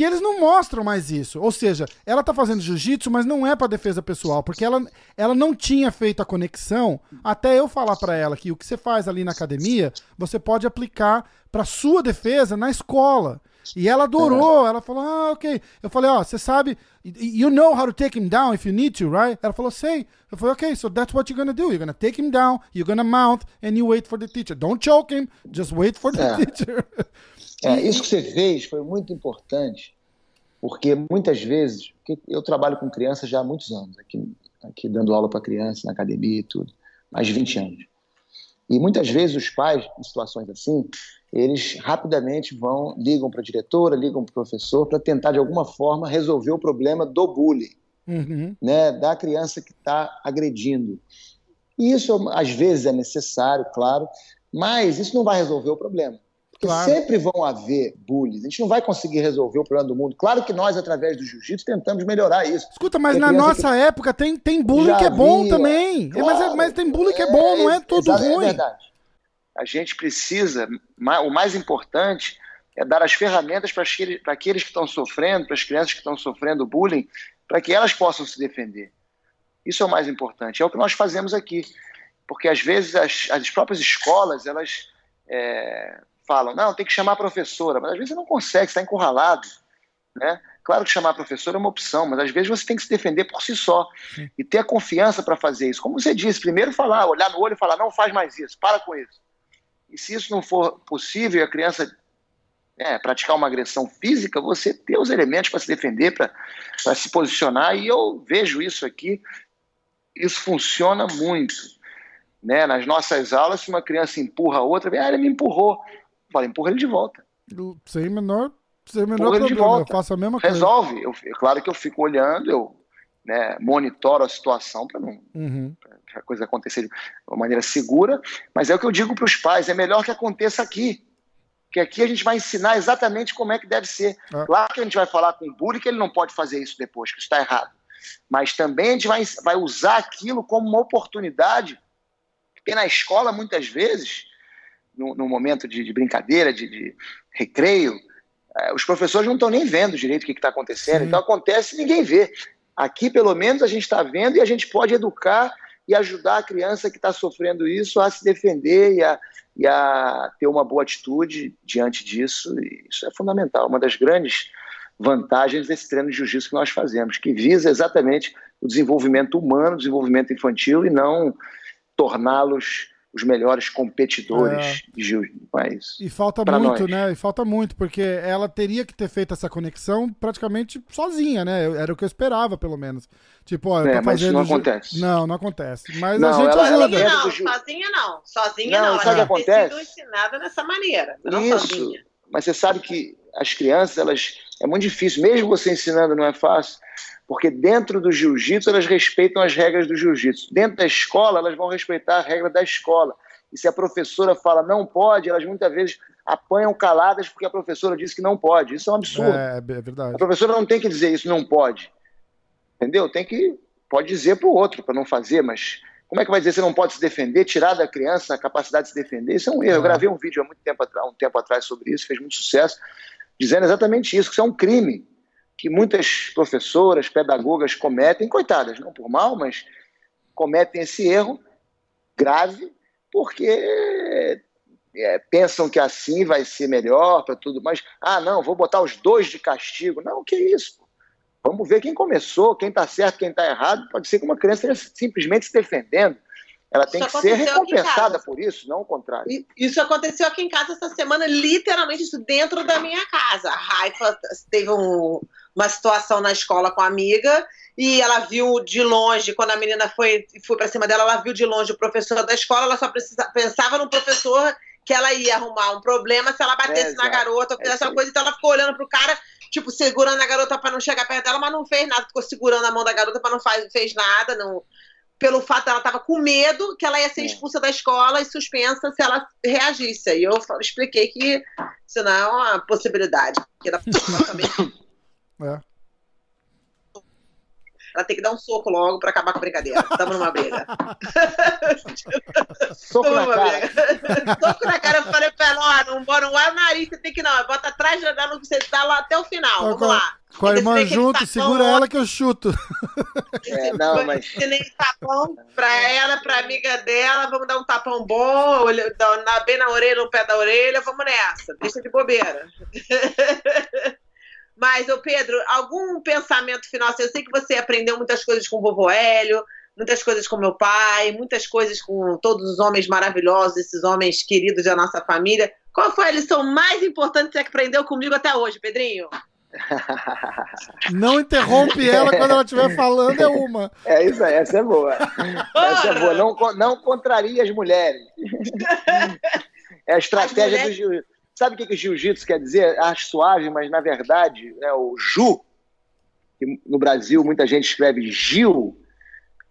que eles não mostram mais isso. Ou seja, ela tá fazendo jiu-jitsu, mas não é para defesa pessoal, porque ela, ela não tinha feito a conexão até eu falar para ela que o que você faz ali na academia, você pode aplicar para sua defesa na escola. E ela adorou, ela falou, ah, ok. Eu falei, ó, oh, você sabe, you know how to take him down if you need to, right? Ela falou, sei. Eu falei, ok, so that's what you're gonna do. You're gonna take him down, you're gonna mount, and you wait for the teacher. Don't choke him, just wait for the é. teacher. [LAUGHS] É, isso que você fez foi muito importante, porque muitas vezes, eu trabalho com crianças já há muitos anos, aqui, aqui dando aula para criança na academia e tudo, mais de 20 anos. E muitas vezes os pais, em situações assim, eles rapidamente vão, ligam para a diretora, ligam para o professor para tentar de alguma forma resolver o problema do bullying, uhum. né, da criança que está agredindo. E isso às vezes é necessário, claro, mas isso não vai resolver o problema. Porque claro. sempre vão haver bullies. A gente não vai conseguir resolver o problema do mundo. Claro que nós, através do jiu-jitsu, tentamos melhorar isso. Escuta, mas na nossa que... época tem, tem bullying que é bom também. Claro, é, mas, é, mas, tem bullying que é bom, não é, é todo ruim. É verdade a gente precisa, o mais importante é dar as ferramentas para aqueles que estão sofrendo, para as crianças que estão sofrendo bullying, para que elas possam se defender. Isso é o mais importante. É o que nós fazemos aqui. Porque às vezes as, as próprias escolas, elas é, falam, não, tem que chamar a professora, mas às vezes você não consegue, está encurralado. Né? Claro que chamar a professora é uma opção, mas às vezes você tem que se defender por si só Sim. e ter a confiança para fazer isso. Como você disse, primeiro falar, olhar no olho e falar, não faz mais isso, para com isso. E se isso não for possível, a criança é, praticar uma agressão física, você ter os elementos para se defender, para se posicionar. E eu vejo isso aqui, isso funciona muito. Né? Nas nossas aulas, se uma criança empurra a outra, ah, ele me empurrou. Fala, empurra ele de volta. Sem menor, sem menor problema, de volta. eu faço a mesma Resolve. coisa. Resolve. Claro que eu fico olhando, eu né, monitoro a situação para não uhum. a coisa acontecer de uma maneira segura, mas é o que eu digo para os pais, é melhor que aconteça aqui, que aqui a gente vai ensinar exatamente como é que deve ser. É. Claro que a gente vai falar com o bullying que ele não pode fazer isso depois, que isso está errado, mas também a gente vai, vai usar aquilo como uma oportunidade, porque na escola muitas vezes, no, no momento de, de brincadeira, de, de recreio, eh, os professores não estão nem vendo direito o que está acontecendo, Sim. então acontece e ninguém vê. Aqui, pelo menos, a gente está vendo e a gente pode educar e ajudar a criança que está sofrendo isso a se defender e a, e a ter uma boa atitude diante disso. E isso é fundamental. Uma das grandes vantagens desse treino de jiu-jitsu que nós fazemos, que visa exatamente o desenvolvimento humano, o desenvolvimento infantil e não torná-los os melhores competidores é. de jiu mas E falta muito, nós. né? E falta muito, porque ela teria que ter feito essa conexão praticamente sozinha, né? Era o que eu esperava, pelo menos. Tipo, ó, é, mas isso não acontece. Não, não acontece. Mas não, a gente ela, ajuda. Ela não, sozinha não. Sozinha não. não. Sabe ela que acontece? sido ensinada dessa maneira. Não isso. Sozinha. Mas você sabe que as crianças, elas. É muito difícil, mesmo você ensinando, não é fácil porque dentro do jiu-jitsu elas respeitam as regras do jiu-jitsu. Dentro da escola, elas vão respeitar a regra da escola. E se a professora fala não pode, elas muitas vezes apanham caladas porque a professora disse que não pode. Isso é um absurdo. É, é verdade. A professora não tem que dizer isso, não pode. Entendeu? Tem que. Pode dizer para o outro, para não fazer, mas como é que vai dizer você não pode se defender, tirar da criança a capacidade de se defender? Isso é um erro. É. Eu gravei um vídeo há muito tempo, um tempo atrás sobre isso, fez muito sucesso, dizendo exatamente isso, que isso é um crime que muitas professoras, pedagogas cometem, coitadas, não por mal, mas cometem esse erro grave, porque é, pensam que assim vai ser melhor para tudo, mas, ah, não, vou botar os dois de castigo. Não, que isso? Vamos ver quem começou, quem está certo, quem está errado. Pode ser que uma criança esteja simplesmente se defendendo. Ela tem isso que ser recompensada por isso, não o contrário. Isso aconteceu aqui em casa essa semana, literalmente isso dentro da minha casa. A Raifa teve um, uma situação na escola com a amiga e ela viu de longe, quando a menina foi, foi para cima dela, ela viu de longe o professor da escola, ela só precisa, pensava no professor que ela ia arrumar um problema se ela batesse é, na garota ou fizesse é uma coisa, então ela ficou olhando pro cara, tipo, segurando a garota para não chegar perto dela, mas não fez nada, ficou segurando a mão da garota para não faz, fez nada, não pelo fato dela estava com medo que ela ia ser é. expulsa da escola e suspensa se ela reagisse. E eu expliquei que isso não é uma possibilidade. Que ela [COUGHS] é. Ela tem que dar um soco logo para acabar com a brincadeira. Estamos numa briga. [LAUGHS] soco na cara. [LAUGHS] soco na cara. Eu falei pra ela, ó, não, não é o nariz, você tem que não. Bota atrás, já não você tá lá até o final. Vamos lá. Com a irmã junto, segura ela que eu chuto. É, não, mas... Ensinei tapão pra ela, pra amiga dela, vamos dar um tapão bom, bem na orelha, no pé da orelha, vamos nessa. Deixa de bobeira. [LAUGHS] Mas, ô Pedro, algum pensamento final? Eu sei que você aprendeu muitas coisas com o vovô Hélio, muitas coisas com meu pai, muitas coisas com todos os homens maravilhosos, esses homens queridos da nossa família. Qual foi a lição mais importante que você aprendeu comigo até hoje, Pedrinho? Não interrompe ela quando ela estiver falando, é uma. É isso aí, essa é boa. Essa é boa. Não, não contraria as mulheres. [LAUGHS] É a estratégia mulheres... do Sabe o que, que jiu-jitsu quer dizer? Acho suave, mas na verdade é o ju, que no Brasil muita gente escreve Gil,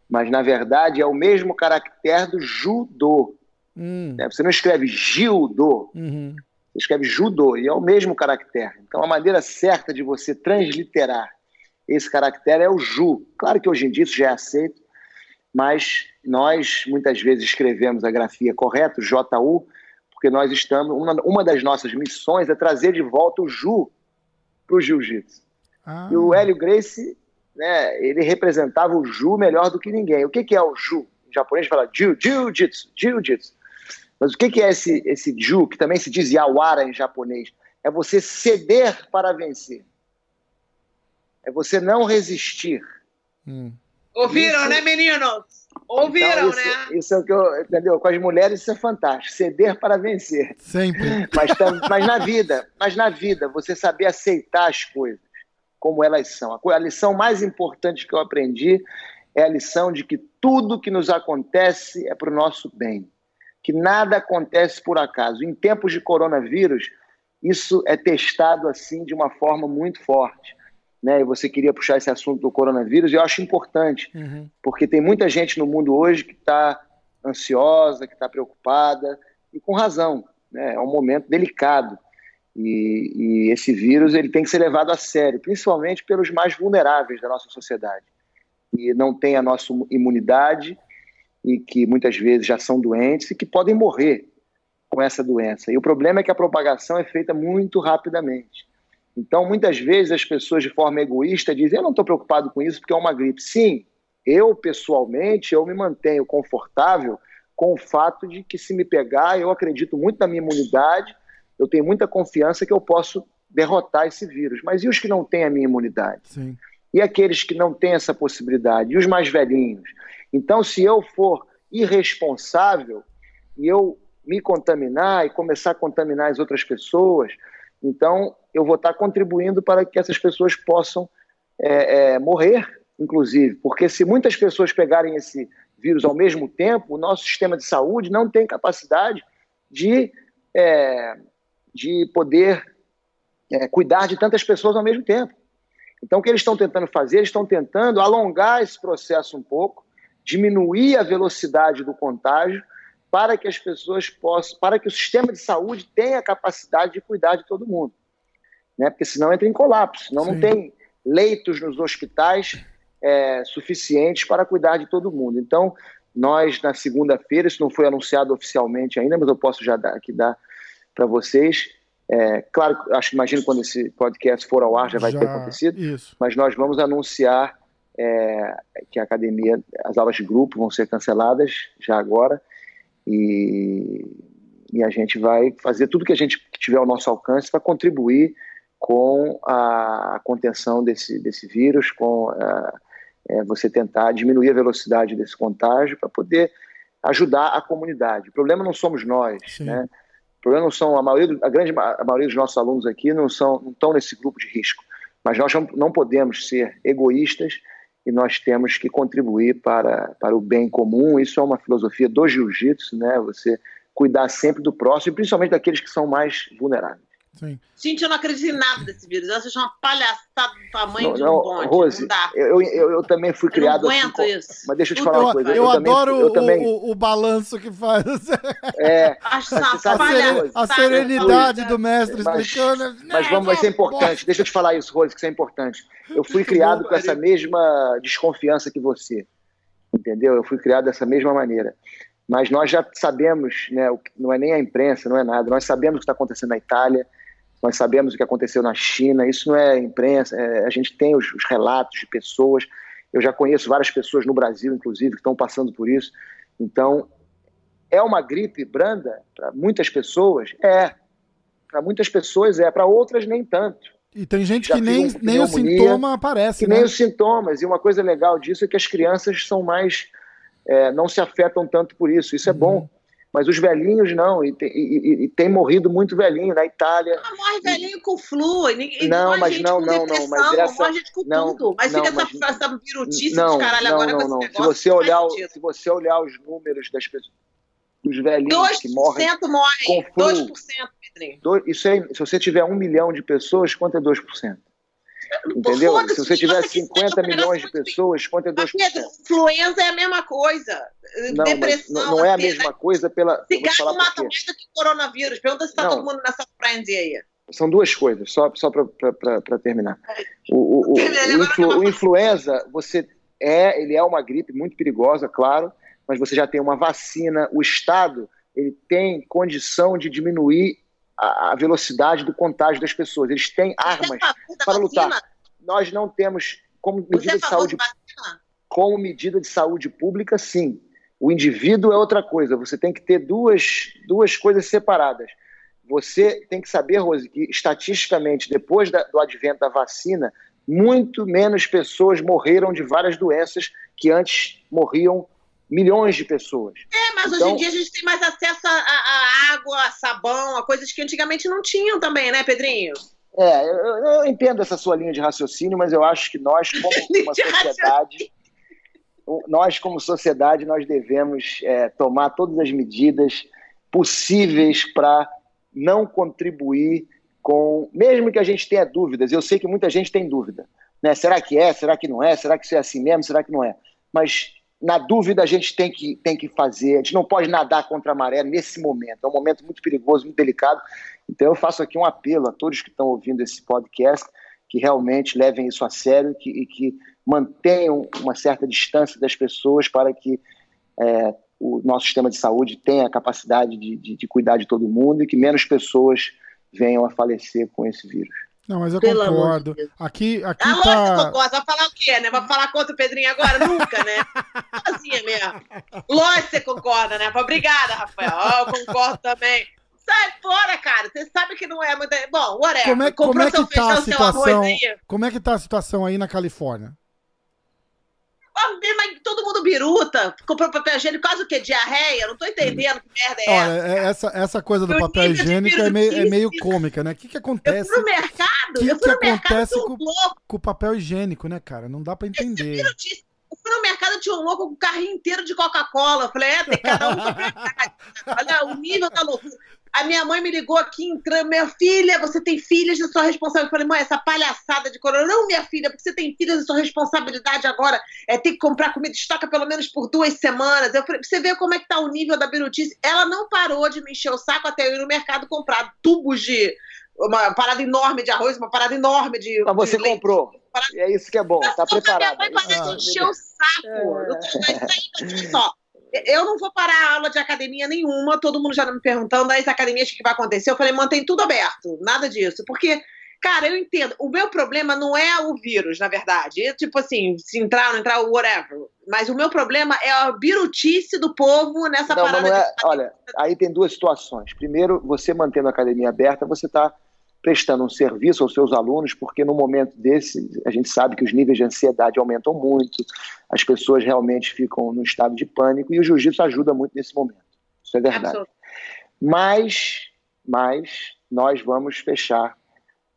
mas na verdade é o mesmo caractere do judô. Hum. É, você não escreve Gildo, uhum. você escreve judô, e é o mesmo caractere. Então a maneira certa de você transliterar esse caractere é o ju. Claro que hoje em dia isso já é aceito, mas nós muitas vezes escrevemos a grafia correta, JU, porque nós estamos. Uma, uma das nossas missões é trazer de volta o Ju para o jiu-jitsu. Ah. E o Hélio Gracie, né, ele representava o Ju melhor do que ninguém. O que, que é o Ju? Em japonês fala Jiu-Jitsu, Jiu-Jitsu. Mas o que, que é esse, esse Ju, que também se diz Yawara em japonês? É você ceder para vencer. É você não resistir. Hum. Ouviram, Isso... né, meninos? Ouviram, então, isso, né? Isso é o que eu, entendeu? Com as mulheres isso é fantástico, ceder para vencer. Sempre. [LAUGHS] Mas, mas na vida, mas na vida, você saber aceitar as coisas como elas são. A, a lição mais importante que eu aprendi é a lição de que tudo que nos acontece é para o nosso bem, que nada acontece por acaso. Em tempos de coronavírus, isso é testado assim de uma forma muito forte né? E você queria puxar esse assunto do coronavírus, eu acho importante, uhum. porque tem muita gente no mundo hoje que está ansiosa, que está preocupada, e com razão. Né? É um momento delicado. E, e, esse vírus ele tem que ser levado a sério, principalmente pelos mais vulneráveis da nossa sociedade, e não tem a nossa imunidade e que muitas vezes já são doentes e que podem morrer com essa doença. E o problema é que a propagação é feita muito rapidamente. Então, muitas vezes as pessoas de forma egoísta dizem: "Eu não estou preocupado com isso porque é uma gripe". Sim, eu pessoalmente eu me mantenho confortável com o fato de que se me pegar, eu acredito muito na minha imunidade, eu tenho muita confiança que eu posso derrotar esse vírus. Mas e os que não têm a minha imunidade? Sim. E aqueles que não têm essa possibilidade? E os mais velhinhos? Então, se eu for irresponsável e eu me contaminar e começar a contaminar as outras pessoas, então, eu vou estar contribuindo para que essas pessoas possam é, é, morrer, inclusive, porque se muitas pessoas pegarem esse vírus ao mesmo tempo, o nosso sistema de saúde não tem capacidade de, é, de poder é, cuidar de tantas pessoas ao mesmo tempo. Então, o que eles estão tentando fazer? Eles estão tentando alongar esse processo um pouco, diminuir a velocidade do contágio para que as pessoas possam, para que o sistema de saúde tenha a capacidade de cuidar de todo mundo. Né? Porque senão entra em colapso, senão Sim. não tem leitos nos hospitais é, suficientes para cuidar de todo mundo. Então, nós, na segunda-feira, isso não foi anunciado oficialmente ainda, mas eu posso já dar, aqui dar para vocês. É, claro, acho que imagino quando esse podcast for ao ar já vai já, ter acontecido, isso. mas nós vamos anunciar é, que a academia, as aulas de grupo vão ser canceladas já agora, e e a gente vai fazer tudo que a gente tiver ao nosso alcance para contribuir com a contenção desse, desse vírus, com a, é, você tentar diminuir a velocidade desse contágio para poder ajudar a comunidade. O problema não somos nós, Sim. né? O problema não são a maioria, a grande a maioria dos nossos alunos aqui não são, não estão nesse grupo de risco. Mas nós não podemos ser egoístas e nós temos que contribuir para, para o bem comum. Isso é uma filosofia do jiu-jitsu, né? Você cuidar sempre do próximo, e principalmente daqueles que são mais vulneráveis. Sim. Gente, eu não acredito em nada desse vírus. Essa é uma palhaçada do tamanho não, de um não, bonde. Rose, eu, eu, eu, também fui criado eu não aguento assim. Isso. Mas deixa eu te falar uma coisa. Eu, eu adoro também, o, também... O, o, balanço que faz. [LAUGHS] É. A, a serenidade do mestre mas, explicando. Mas vamos, vai ser importante. Deixa eu te falar isso, Rose, que isso é importante. Eu fui [LAUGHS] criado com essa mesma desconfiança que você. Entendeu? Eu fui criado dessa mesma maneira mas nós já sabemos, né, não é nem a imprensa, não é nada, nós sabemos o que está acontecendo na Itália, nós sabemos o que aconteceu na China, isso não é imprensa, é, a gente tem os, os, relatos de pessoas, eu já conheço várias pessoas no Brasil, inclusive, que estão passando por isso. Então, é uma gripe branda para muitas pessoas? É. Para muitas pessoas é, para outras nem tanto. E tem gente já que nem, nem o sintoma aparece. Que né? nem os sintomas. E uma coisa legal disso é que as crianças são mais. É, não se afetam tanto por isso. Isso é uhum. bom mas os velhinhos não, e tem, e, e tem morrido muito velhinho na Itália. Ah, morre velhinho com flu, e, não, mas não, não, não, mas essa, morre gente com não, tudo, mas não, fica mas, essa, essa virutice não, de caralho não, agora não, com não. negócio. Se você, olhar, se você olhar os números das pessoas, dos velhinhos que morrem morre, com flu, 2%, Pedrinho. isso aí, se você tiver um milhão de pessoas, quanto é 2%? Entendeu? Se você tiver 50 milhões de pessoas, quanto é 2%? Pedro, influenza é a mesma coisa. Não, Depressão. Não, é a mesma coisa pela. Cigarro mata mais do que coronavírus. Pergunta se está todo mundo nessa frenzy aí. São duas coisas, só, só para terminar. O, o, o, o, influ, o influenza, você é, ele é uma gripe muito perigosa, claro, mas você já tem uma vacina, o Estado ele tem condição de diminuir a, a velocidade do contágio das pessoas. Eles têm armas para lutar. Nós não temos como medida de saúde como medida de saúde pública, sim. O indivíduo é outra coisa. Você tem que ter duas, duas coisas separadas. Você tem que saber, Rose, que estatisticamente, depois da, do advento da vacina, muito menos pessoas morreram de várias doenças que antes morriam milhões de pessoas. É, mas então, hoje em então dia a gente tem mais acesso a, a, água, a sabão, a coisas que antigamente não tinham também, né, Pedrinho? É, eu, eu entendo essa sua linha de raciocínio, mas eu acho que nós, como [LAUGHS] uma sociedade, nós como sociedade, nós devemos é, tomar todas as medidas possíveis para não contribuir com, mesmo que a gente tenha dúvidas, eu sei que muita gente tem dúvida, né? Será que é? Será que não é? Será que isso é assim mesmo? Será que não é? Mas na dúvida a gente tem que, tem que fazer, a gente não pode nadar contra a maré nesse momento, é um momento muito perigoso, muito delicado. Então eu faço aqui um apelo a todos que estão ouvindo esse podcast que realmente levem isso a sério que, e que mantenham uma certa distância das pessoas para que é, o nosso sistema de saúde tenha a capacidade de, de, de cuidar de todo mundo e que menos pessoas venham a falecer com esse vírus. Não, mas eu Pelo concordo. De aqui, aqui ah, tá... lógico concordo. Vai falar o quê, né? Vai falar contra o Pedrinho agora? Nunca, né? Sozinha mesmo. Lógico que você concorda, né? Obrigada, Rafael. Oh, eu concordo também. Sai fora, cara. Você sabe que não é muito... Bom, whatever. Como é, como é que tá a situação... Como é que tá a situação aí na Califórnia? Mas todo mundo biruta, comprou papel higiênico, quase o que? Diarreia? Não tô entendendo que merda é Olha, essa. essa, essa coisa do papel higiênico é meio, é meio cômica, né? O que, que acontece? Eu fui no mercado, que eu fui que no mercado, acontece com, com, o papel higiênico, né, cara? Não dá pra entender. Eu fui no mercado, tinha um louco com um carrinho inteiro de Coca-Cola. Eu falei, é, tem cada um Olha o nível da loucura. A minha mãe me ligou aqui entrando, minha filha, você tem filhas, eu sou responsável. Eu falei, mãe, essa palhaçada de corona. Não, minha filha, porque você tem filhas, a sua responsabilidade agora é ter que comprar comida, estoca pelo menos por duas semanas. Eu falei, você vê como é que tá o nível da birutice. Ela não parou de me encher o saco até eu ir no mercado comprar tubos de. Uma parada enorme de arroz, uma parada enorme de. Mas você de comprou. Parada... É isso que é bom, tá preparado. Minha mãe parou de encher o saco. É... Só. Eu não vou parar a aula de academia nenhuma, todo mundo já me perguntando, as academias o que vai acontecer? Eu falei, mantém tudo aberto, nada disso, porque Cara, eu entendo. O meu problema não é o vírus, na verdade. Eu, tipo assim, se entrar, não entrar, whatever. Mas o meu problema é a birutice do povo nessa não, parada. Não é, de... Olha, aí tem duas situações. Primeiro, você mantendo a academia aberta, você está prestando um serviço aos seus alunos, porque no momento desse, a gente sabe que os níveis de ansiedade aumentam muito, as pessoas realmente ficam no estado de pânico, e o jiu-jitsu ajuda muito nesse momento. Isso é verdade. Mas, mas, nós vamos fechar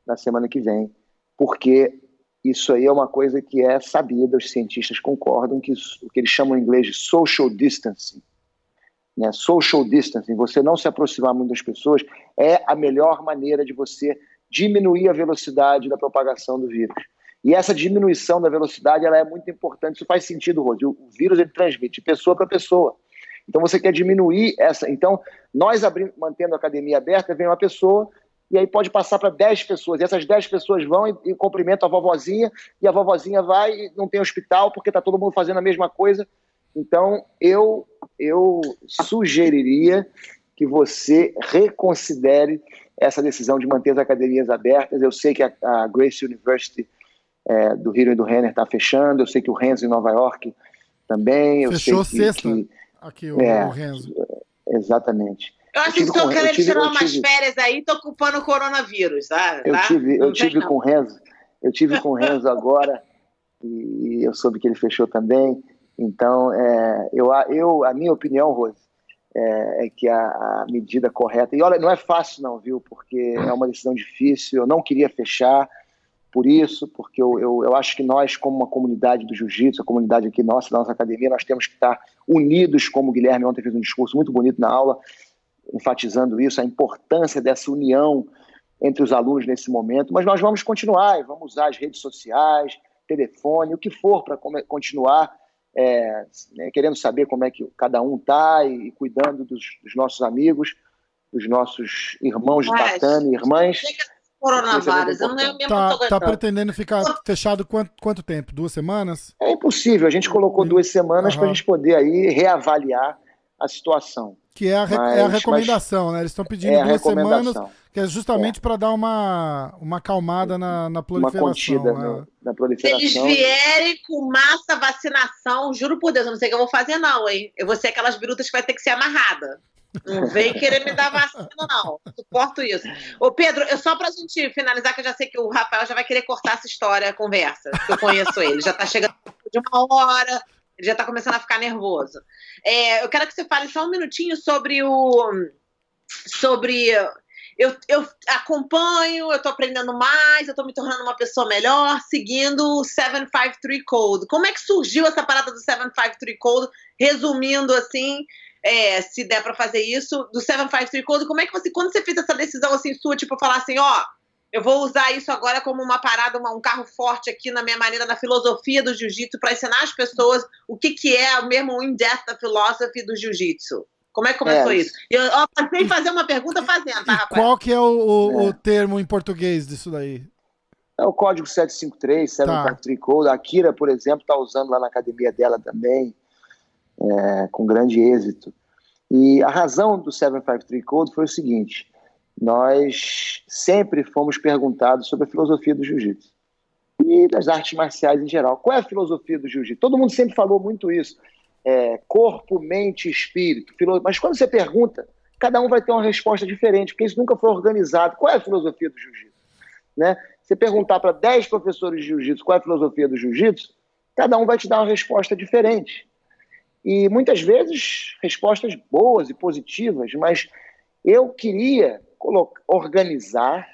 na semana que vem, porque isso aí é uma coisa que é sabida, os cientistas concordam que o que eles chamam em inglês de social distancing, né? Social distancing, você não se aproximar muito das pessoas, é a melhor maneira de você diminuir a velocidade da propagação do vírus. E essa diminuição da velocidade ela é muito importante. Isso faz sentido, Rose. O vírus ele transmite de pessoa para pessoa. Então você quer diminuir essa. Então, nós abrindo, mantendo a academia aberta, vem uma pessoa e aí pode passar para 10 pessoas. E essas 10 pessoas vão e, e cumprimentam a vovozinha, e a vovozinha vai e não tem hospital porque está todo mundo fazendo a mesma coisa. Então, eu, eu sugeriria que você reconsidere essa decisão de manter as academias abertas. Eu sei que a, a Grace University é, do Rio e do Renner está fechando, eu sei que o Renzo em Nova York também. Fechou sei que, sexta, que, aqui o, é, o Renzo. Exatamente. Eu acho que estão querendo tirar umas tive, férias aí, estou ocupando o coronavírus, tá? Eu tive, eu tive com o Renzo, eu tive com o Renzo agora, e eu soube que ele fechou também. Então, é, eu, eu, a minha opinião, Rose, é, é que a, a, medida correta. E olha, não é fácil, não, viu? Porque é uma decisão difícil. Eu não queria fechar por isso, porque eu, eu, eu acho que nós, como uma comunidade do jiu-jitsu, a comunidade aqui nossa, da nossa academia, nós temos que estar unidos, como o Guilherme ontem fez um discurso muito bonito na aula, enfatizando isso, a importância dessa união entre os alunos nesse momento. Mas nós vamos continuar vamos usar as redes sociais, telefone, o que for para continuar é, né, querendo saber como é que cada um está e, e, cuidando dos, dos, nossos amigos, dos nossos irmãos de tatame, irmãs. Coronavírus, eu não mesmo tá, tá pretendendo ficar fechado quanto, quanto tempo? Duas semanas? É impossível. A gente colocou duas semanas uhum. para a gente poder aí reavaliar a situação. Que é a, re mas, é a recomendação, né? Eles estão pedindo é duas semanas, que é justamente é. para dar uma, uma acalmada na, na proliferação. Uma contida né? na proliferação. Se eles vierem com massa vacinação, juro por Deus, eu não sei o que eu vou fazer não, hein? Eu vou ser aquelas birutas que vai ter que ser amarrada. Não vem querer me dar vacina, não. Suporto isso. Ô, Pedro, eu, só pra gente finalizar, que eu já sei que o Rafael já vai querer cortar essa história, a conversa, que eu conheço ele. Já tá chegando de uma hora, ele já está começando a ficar nervoso. É, eu quero que você fale só um minutinho sobre o. Sobre. Eu, eu acompanho, eu estou aprendendo mais, eu estou me tornando uma pessoa melhor, seguindo o 753 Code. Como é que surgiu essa parada do 753 Code? Resumindo assim, é, se der para fazer isso, do 753 Code, como é que você, quando você fez essa decisão assim sua, tipo, falar assim, ó, eu vou usar isso agora como uma parada, uma, um carro forte aqui na minha maneira, na filosofia do jiu-jitsu, para ensinar as pessoas o que, que é mesmo o in-depth philosophy do jiu-jitsu. Como é que começou é. isso? Eu, eu passei fazer uma pergunta fazendo, tá, rapaz? Qual que é o, o, é. o, termo em português disso daí? É o código 753, 753 tá. Code. A Kira, por exemplo, está usando lá na academia dela também, é, com grande êxito. E a razão do 753 Code foi o seguinte: nós sempre fomos perguntados sobre a filosofia do jiu-jitsu e das artes marciais em geral. Qual é a filosofia do jiu-jitsu? Todo mundo sempre falou muito isso. É, corpo, mente, espírito. Filo... Mas quando você pergunta, cada um vai ter uma resposta diferente, porque isso nunca foi organizado. Qual é a filosofia do jiu-jitsu? Né? Você perguntar para 10 professores de jiu-jitsu qual é a filosofia do jiu-jitsu, cada um vai te dar uma resposta diferente. E muitas vezes respostas boas e positivas, mas eu queria organizar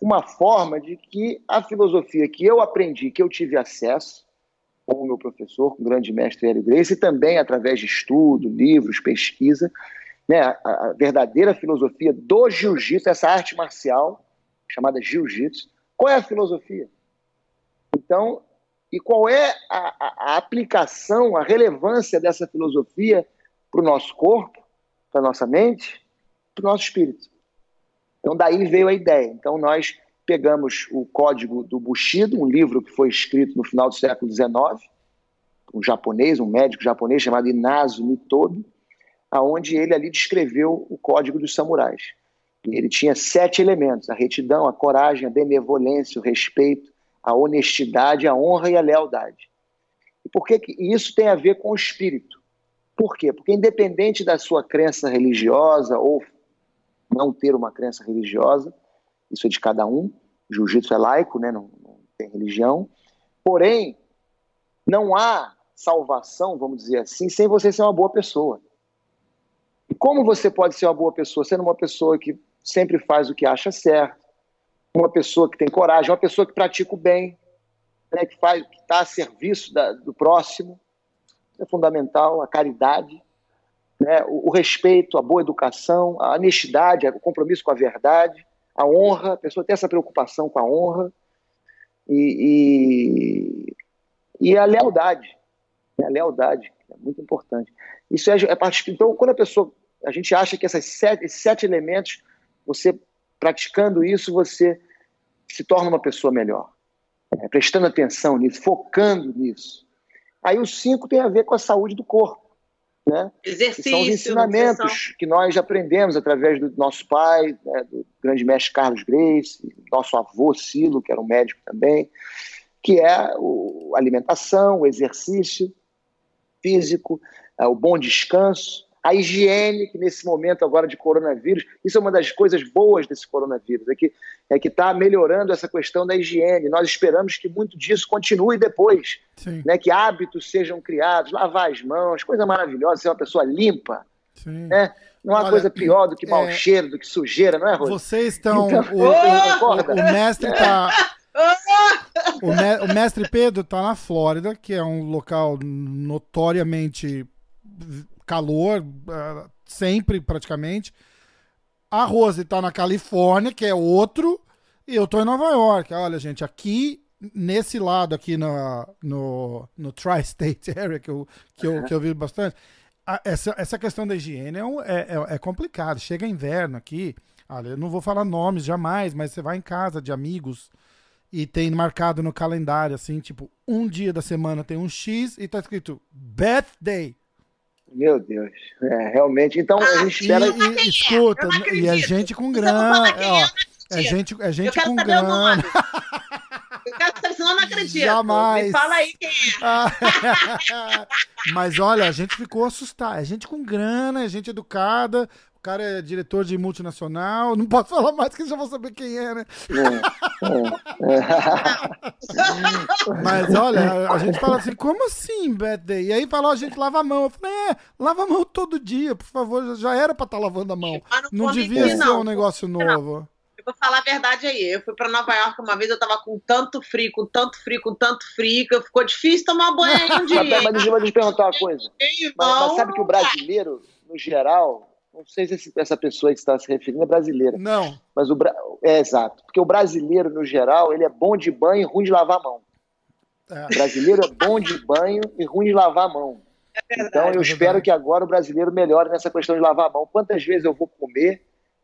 uma forma de que a filosofia que eu aprendi, que eu tive acesso com o meu professor, com o grande mestre Hélio Grace, e também através de estudo, livros, pesquisa, né, a, a verdadeira filosofia do jiu-jitsu, essa arte marcial chamada jiu-jitsu. Qual é a filosofia? Então, e qual é a, a, aplicação, a relevância dessa filosofia para o nosso corpo, para a nossa mente, para o nosso espírito? Então, daí veio a ideia. Então, nós pegamos o código do Bushido, um livro que foi escrito no final do século XIX, um japonês, um médico japonês chamado Inazu Mitobi, aonde ele ali descreveu o código dos samurais. Ele tinha sete elementos: a retidão, a coragem, a benevolência, o respeito, a honestidade, a honra e a lealdade. E por que, que isso tem a ver com o espírito? Por quê? Porque independente da sua crença religiosa ou não ter uma crença religiosa, isso é de cada um. Jiu-jitsu é laico, né? não, não tem religião. Porém, não há salvação, vamos dizer assim, sem você ser uma boa pessoa. E como você pode ser uma boa pessoa? Sendo uma pessoa que sempre faz o que acha certo, uma pessoa que tem coragem, uma pessoa que pratica o bem, né, que faz, que está a serviço da, do próximo, é fundamental, a caridade, né, o, o, respeito, a boa educação, a honestidade, o compromisso com a verdade, a honra, a pessoa tem essa preocupação com a honra e, e, e a lealdade, né, a lealdade, é muito importante. Isso é, é parte, então, quando a pessoa, a gente acha que essas sete, esses sete elementos, você praticando isso, você se torna uma pessoa melhor, é, prestando atenção nisso, focando nisso. Aí os cinco tem a ver com a saúde do corpo. Né? Exercício. Que são os ensinamentos nutrição. que nós aprendemos através do nosso pai, né, do grande mestre Carlos Grace, nosso avô Silo, que era um médico também, que é a alimentação, o exercício físico, é, o bom descanso, a higiene, que nesse momento agora de coronavírus, isso é uma das coisas boas desse coronavírus, é que é que está melhorando essa questão da higiene. Nós esperamos que muito disso continue depois, né? Que hábitos sejam criados, lavar as mãos, coisa maravilhosa, ser uma pessoa limpa, Sim. né? Não há Olha, coisa pior do que mau é... cheiro, do que sujeira, não é, Rô? Vocês estão. Então... O, [LAUGHS] o, o, o mestre está [LAUGHS] o, me, o, mestre Pedro está na Flórida, que é um local notoriamente calor, uh, sempre praticamente. A Rose está na Califórnia, que é outro, e eu estou em Nova York. Olha, gente, aqui nesse lado aqui no, no, no Tri-State [LAUGHS] Area, que eu, que, eu, que eu vi bastante, a, essa, essa questão da higiene é, é, é, é complicado. Chega inverno aqui, olha, eu não vou falar nomes jamais, mas você vai em casa de amigos e tem marcado no calendário, assim, tipo, um dia da semana tem um X e tá escrito Birthday. Meu Deus, é, realmente. Então a gente espera. E, e, escuta, e a gente com grana. É, é gente, é gente com grana. Eu quero saber, senão eu não acredito. Jamais. Me fala aí quem é. [LAUGHS] Mas olha, a gente ficou assustado. É gente com grana, é gente educada. O cara é diretor de multinacional. Não posso falar mais que já vou saber quem é, né? É, é. Mas olha, a gente fala assim, como assim, Bad Day? E aí falou, a gente lava a mão. Eu falei, é, lava a mão todo dia, por favor. Já era pra estar tá lavando a mão. Não, não devia ser não. um negócio novo. Eu vou falar a verdade aí. Eu fui para Nova York uma vez, eu tava com tanto frio, com tanto frio, com tanto frio, que ficou difícil tomar banho um [LAUGHS] dia. mas, mas deixa eu te perguntar uma coisa. Mas, mas, sabe que o brasileiro, no geral, não sei se essa pessoa que está se referindo é brasileira. Não. Mas o é exato, porque o brasileiro, no geral, ele é bom de banho e ruim de lavar a mão. É. O brasileiro é bom de banho e ruim de lavar a mão. É verdade, então eu é espero que agora o brasileiro melhore nessa questão de lavar a mão. Quantas vezes eu vou comer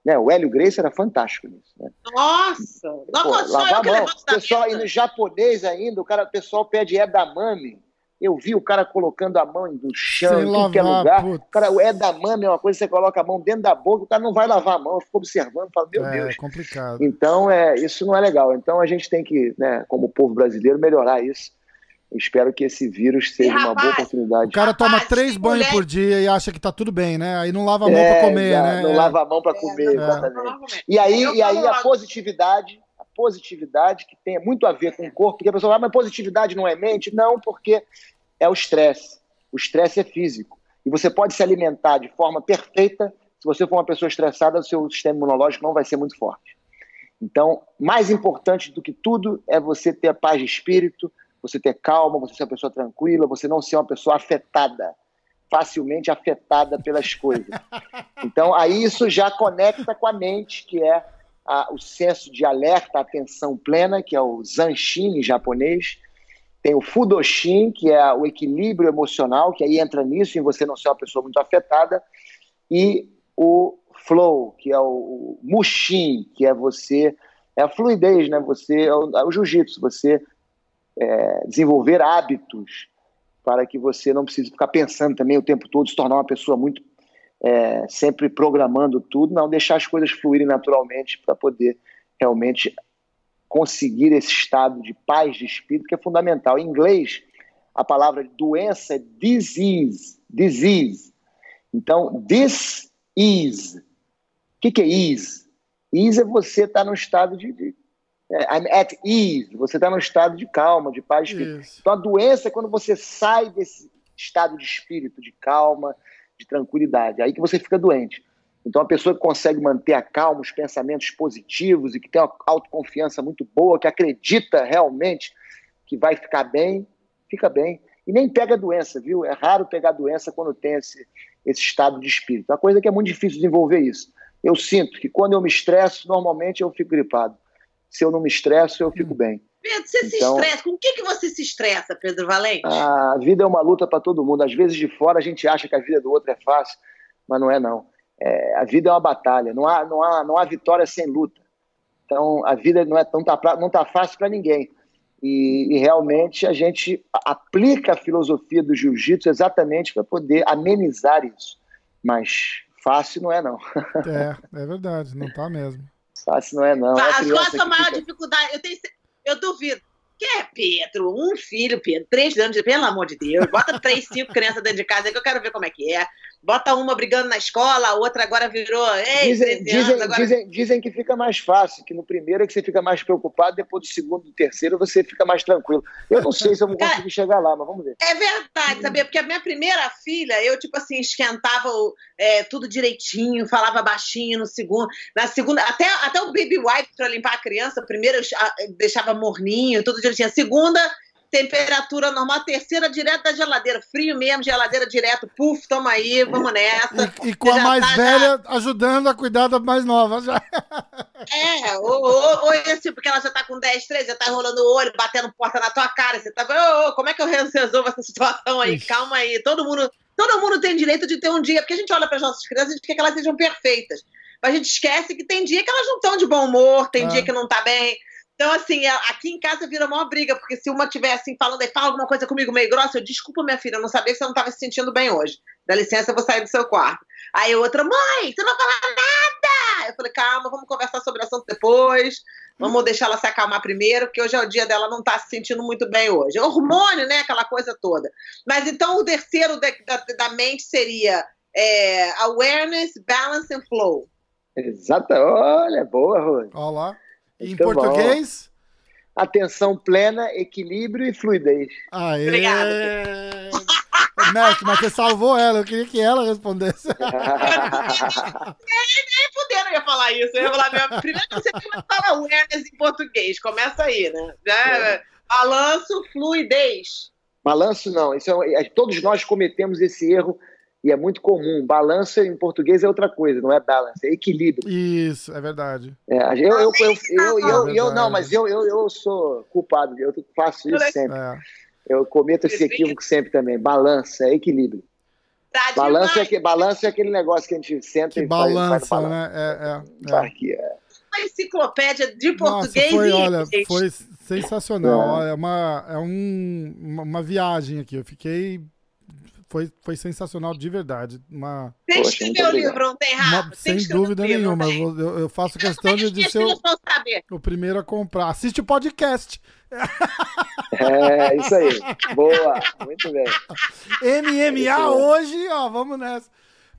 né? O Hélio Grace era fantástico nisso. Né? Nossa! Pô, lavar a mão. pessoal, e no japonês ainda, o cara, o pessoal pede edamame. Eu vi o cara colocando a mão no chão, em qualquer lugar. Putz. O, cara, o edamame é uma coisa que você coloca a mão dentro da boca, o cara não vai lavar a mão, eu fico observando, falo, meu é, Deus. É complicado. Então, é, isso não é legal. Então, a gente tem que, né, como povo brasileiro, melhorar isso. Espero que esse vírus seja rapaz, uma boa oportunidade. O cara toma rapaz, três banhos mulher... por dia e acha que tá tudo bem, né? Aí não lava a mão é, para comer, né? Não é. lava a mão para comer, é, exatamente. E aí, e aí a positividade, positividade que tem muito a ver com o corpo, porque a pessoa fala, mas positividade não é mente? Não, porque é o estresse. O estresse é físico. E você pode se alimentar de forma perfeita. Se você for uma pessoa estressada, o seu sistema imunológico não vai ser muito forte. Então, mais importante do que tudo é você ter paz de espírito, você ter calma, você ser uma pessoa tranquila, você não ser uma pessoa afetada, facilmente afetada pelas coisas. [LAUGHS] Então, aí isso já conecta com a mente, que é a, o senso de alerta, atenção plena, que é o Zanshin em japonês. Tem o Fudoshin, que é o equilíbrio emocional, que aí entra nisso, em você não ser uma pessoa muito afetada. E o Flow, que é o, o Mushin, que é você é a fluidez, né? Você é o, é o jiu-jitsu, você é, desenvolver hábitos para que você não precise ficar pensando também o tempo todo, se tornar uma pessoa muito é, sempre programando tudo, não deixar as coisas fluírem naturalmente para poder realmente conseguir esse estado de paz de espírito que é fundamental. Em inglês, a palavra doença é disease, disease. Então, this is. O que, que é is? Is é você estar tá no estado de, de é, I'm at ease, você está no estado de calma, de paz de espírito. Isso. Então a doença é quando você sai desse estado de espírito, de calma, de tranquilidade. Aí que você fica doente. Então, a pessoa que consegue manter a calma, os pensamentos positivos e que tem uma autoconfiança muito boa, que acredita realmente que vai ficar bem, fica bem. E nem pega doença, viu? É raro pegar doença quando tem esse, esse estado de espírito. Uma coisa que é muito difícil desenvolver isso. Eu sinto que quando eu me estresso, normalmente eu fico gripado. Se eu não me estresso, eu fico bem. Pedro, você então, se estressa. Com o que, que você se estressa, Pedro Valente? A vida é uma luta para todo mundo. Às vezes de fora a gente acha que a vida do outro é fácil, mas não é não. É, a vida é uma batalha. Não há, não há, não há vitória sem luta. Então a vida não é tão tá, não tá fácil para ninguém. E, e, realmente a gente aplica a filosofia do jiu-jitsu exatamente para poder amenizar isso. Mas fácil não é não. [LAUGHS] É, é verdade, não tá mesmo. Fácil não é não. Fácil, é a sua maior fica... dificuldade? Eu tenho eu duvido. Que é, Pedro? Um filho, Pedro, três anos, pelo amor de Deus. Bota três, cinco crianças dentro de casa que eu quero ver como é que é. Bota uma brigando na escola, a outra agora virou. Dizem, dizem, anos, agora... dizem, dizem, que fica mais fácil, que no primeiro é que você fica mais preocupado, depois do segundo, do terceiro, você fica mais tranquilo. Eu não sei se eu vou [LAUGHS] conseguir chegar lá, mas vamos ver. É verdade, sabia? Porque a minha primeira filha, eu, tipo assim, esquentava é, tudo direitinho, falava baixinho no segundo. Na segunda, até, até o baby wipe para limpar a criança, primeiro eu deixava morninho, tudo direitinho. A segunda temperatura normal, terceira direto da geladeira, frio mesmo, geladeira direto, puf, toma aí, vamos nessa. E, e com a mais tá velha já... ajudando a cuidar da mais nova já. [LAUGHS] É, ou, ou, ou esse, porque ela já tá com 10, 13, já tá enrolando o olho, batendo porta na tua cara, você tá, ô, ô, como é que eu resolvo essa situação aí? Ixi. Calma aí, todo mundo, todo mundo tem direito de ter um dia, porque a gente olha para as nossas crianças e quer que elas sejam perfeitas. Mas a gente esquece que tem dia que elas não estão de bom humor, tem ah. dia que não tá bem, então, assim, aqui em casa vira uma briga, porque se uma estiver assim falando e fala alguma coisa comigo meio grossa, eu desculpa, minha filha, eu não sabia que você não estava se sentindo bem hoje. Dá licença, eu vou sair do seu quarto. Aí outra, mãe, você não fala nada! Eu falei, calma, vamos conversar sobre o assunto depois. Vamos deixar ela se acalmar primeiro, porque hoje é o dia dela não tá se sentindo muito bem hoje. É hormônio, né? Aquela coisa toda. Mas então o terceiro da, da, da mente seria é, awareness, balance and flow. Exato. Olha, boa, Rose. Olha lá. Em português? Bom. Atenção plena, equilíbrio e fluidez. Aê! Obrigada. Mestre, mas você salvou ela, eu queria que ela respondesse. [LAUGHS] nem, nem puderam ia falar isso. Eu ia falar, minha, primeiro você tem que falar awareness em português, começa aí, né? Já, é. Balanço, fluidez. Balanço não, isso é, todos nós cometemos esse erro e é muito comum. Balança em português é outra coisa, não é balance, é equilíbrio. Isso, é verdade. É, eu, eu, eu, eu, eu, eu, não, mas eu, eu, eu sou culpado, eu faço isso sempre. É. Eu cometo esse equívoco sempre também. Balança, é equilíbrio. Tá balança, é, balança é aquele negócio que a gente senta que e balança, faz, faz né? É, é, é. Aqui, é. Uma enciclopédia de português Nossa, foi, olha, foi sensacional. É, uma, é um, uma, uma viagem aqui. Eu fiquei foi, foi sensacional de verdade. Uma... Tem que escrever o livro, não tem errado. Sem dúvida nenhuma. Eu, eu, faço questão de, de ser o, o, primeiro a comprar. Assiste o podcast. É, isso aí. Boa, muito bem. MMA é hoje, ó, vamos nessa.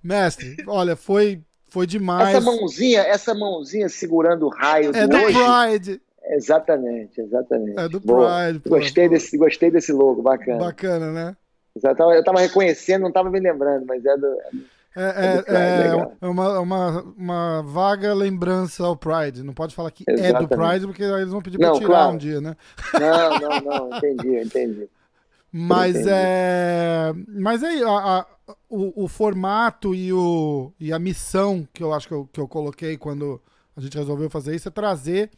Mestre, olha, foi, foi demais. Essa mãozinha, essa mãozinha segurando o raio é do, do Pride. Exatamente, exatamente. É do Pride. Pô, gostei, desse, gostei desse logo, bacana. Bacana, né? Eu estava reconhecendo, não estava me lembrando, mas é do. É, é, é, é uma, uma, uma vaga lembrança ao Pride. Não pode falar que Exatamente. é do Pride, porque eles vão pedir para tirar claro. um dia, né? Não, não, não, entendi, entendi. Mas entendi. é. Mas aí, a, a, o, o formato e, o, e a missão que eu acho que eu, que eu coloquei quando a gente resolveu fazer isso é trazer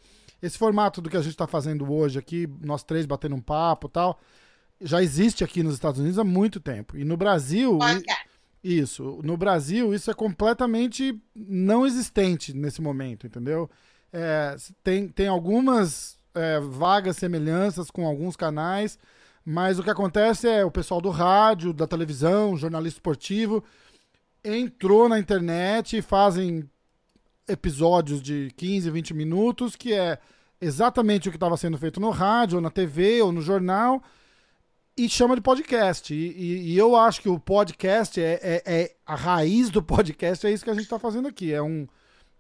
esse formato do que a gente está fazendo hoje aqui, nós três batendo um papo e tal já existe aqui nos Estados Unidos há muito tempo. E no Brasil. Isso. No Brasil, isso é completamente não existente nesse momento, entendeu? É, tem, tem algumas é, vagas semelhanças com alguns canais, mas o que acontece é o pessoal do rádio, da televisão, jornalista esportivo, entrou na internet e fazem episódios de 15, 20 minutos, que é exatamente o que estava sendo feito no rádio, ou na TV, ou no jornal, e chama de podcast. E, e, e eu acho que o podcast é, é, é, a raiz do podcast, é isso que a gente está fazendo aqui. É um,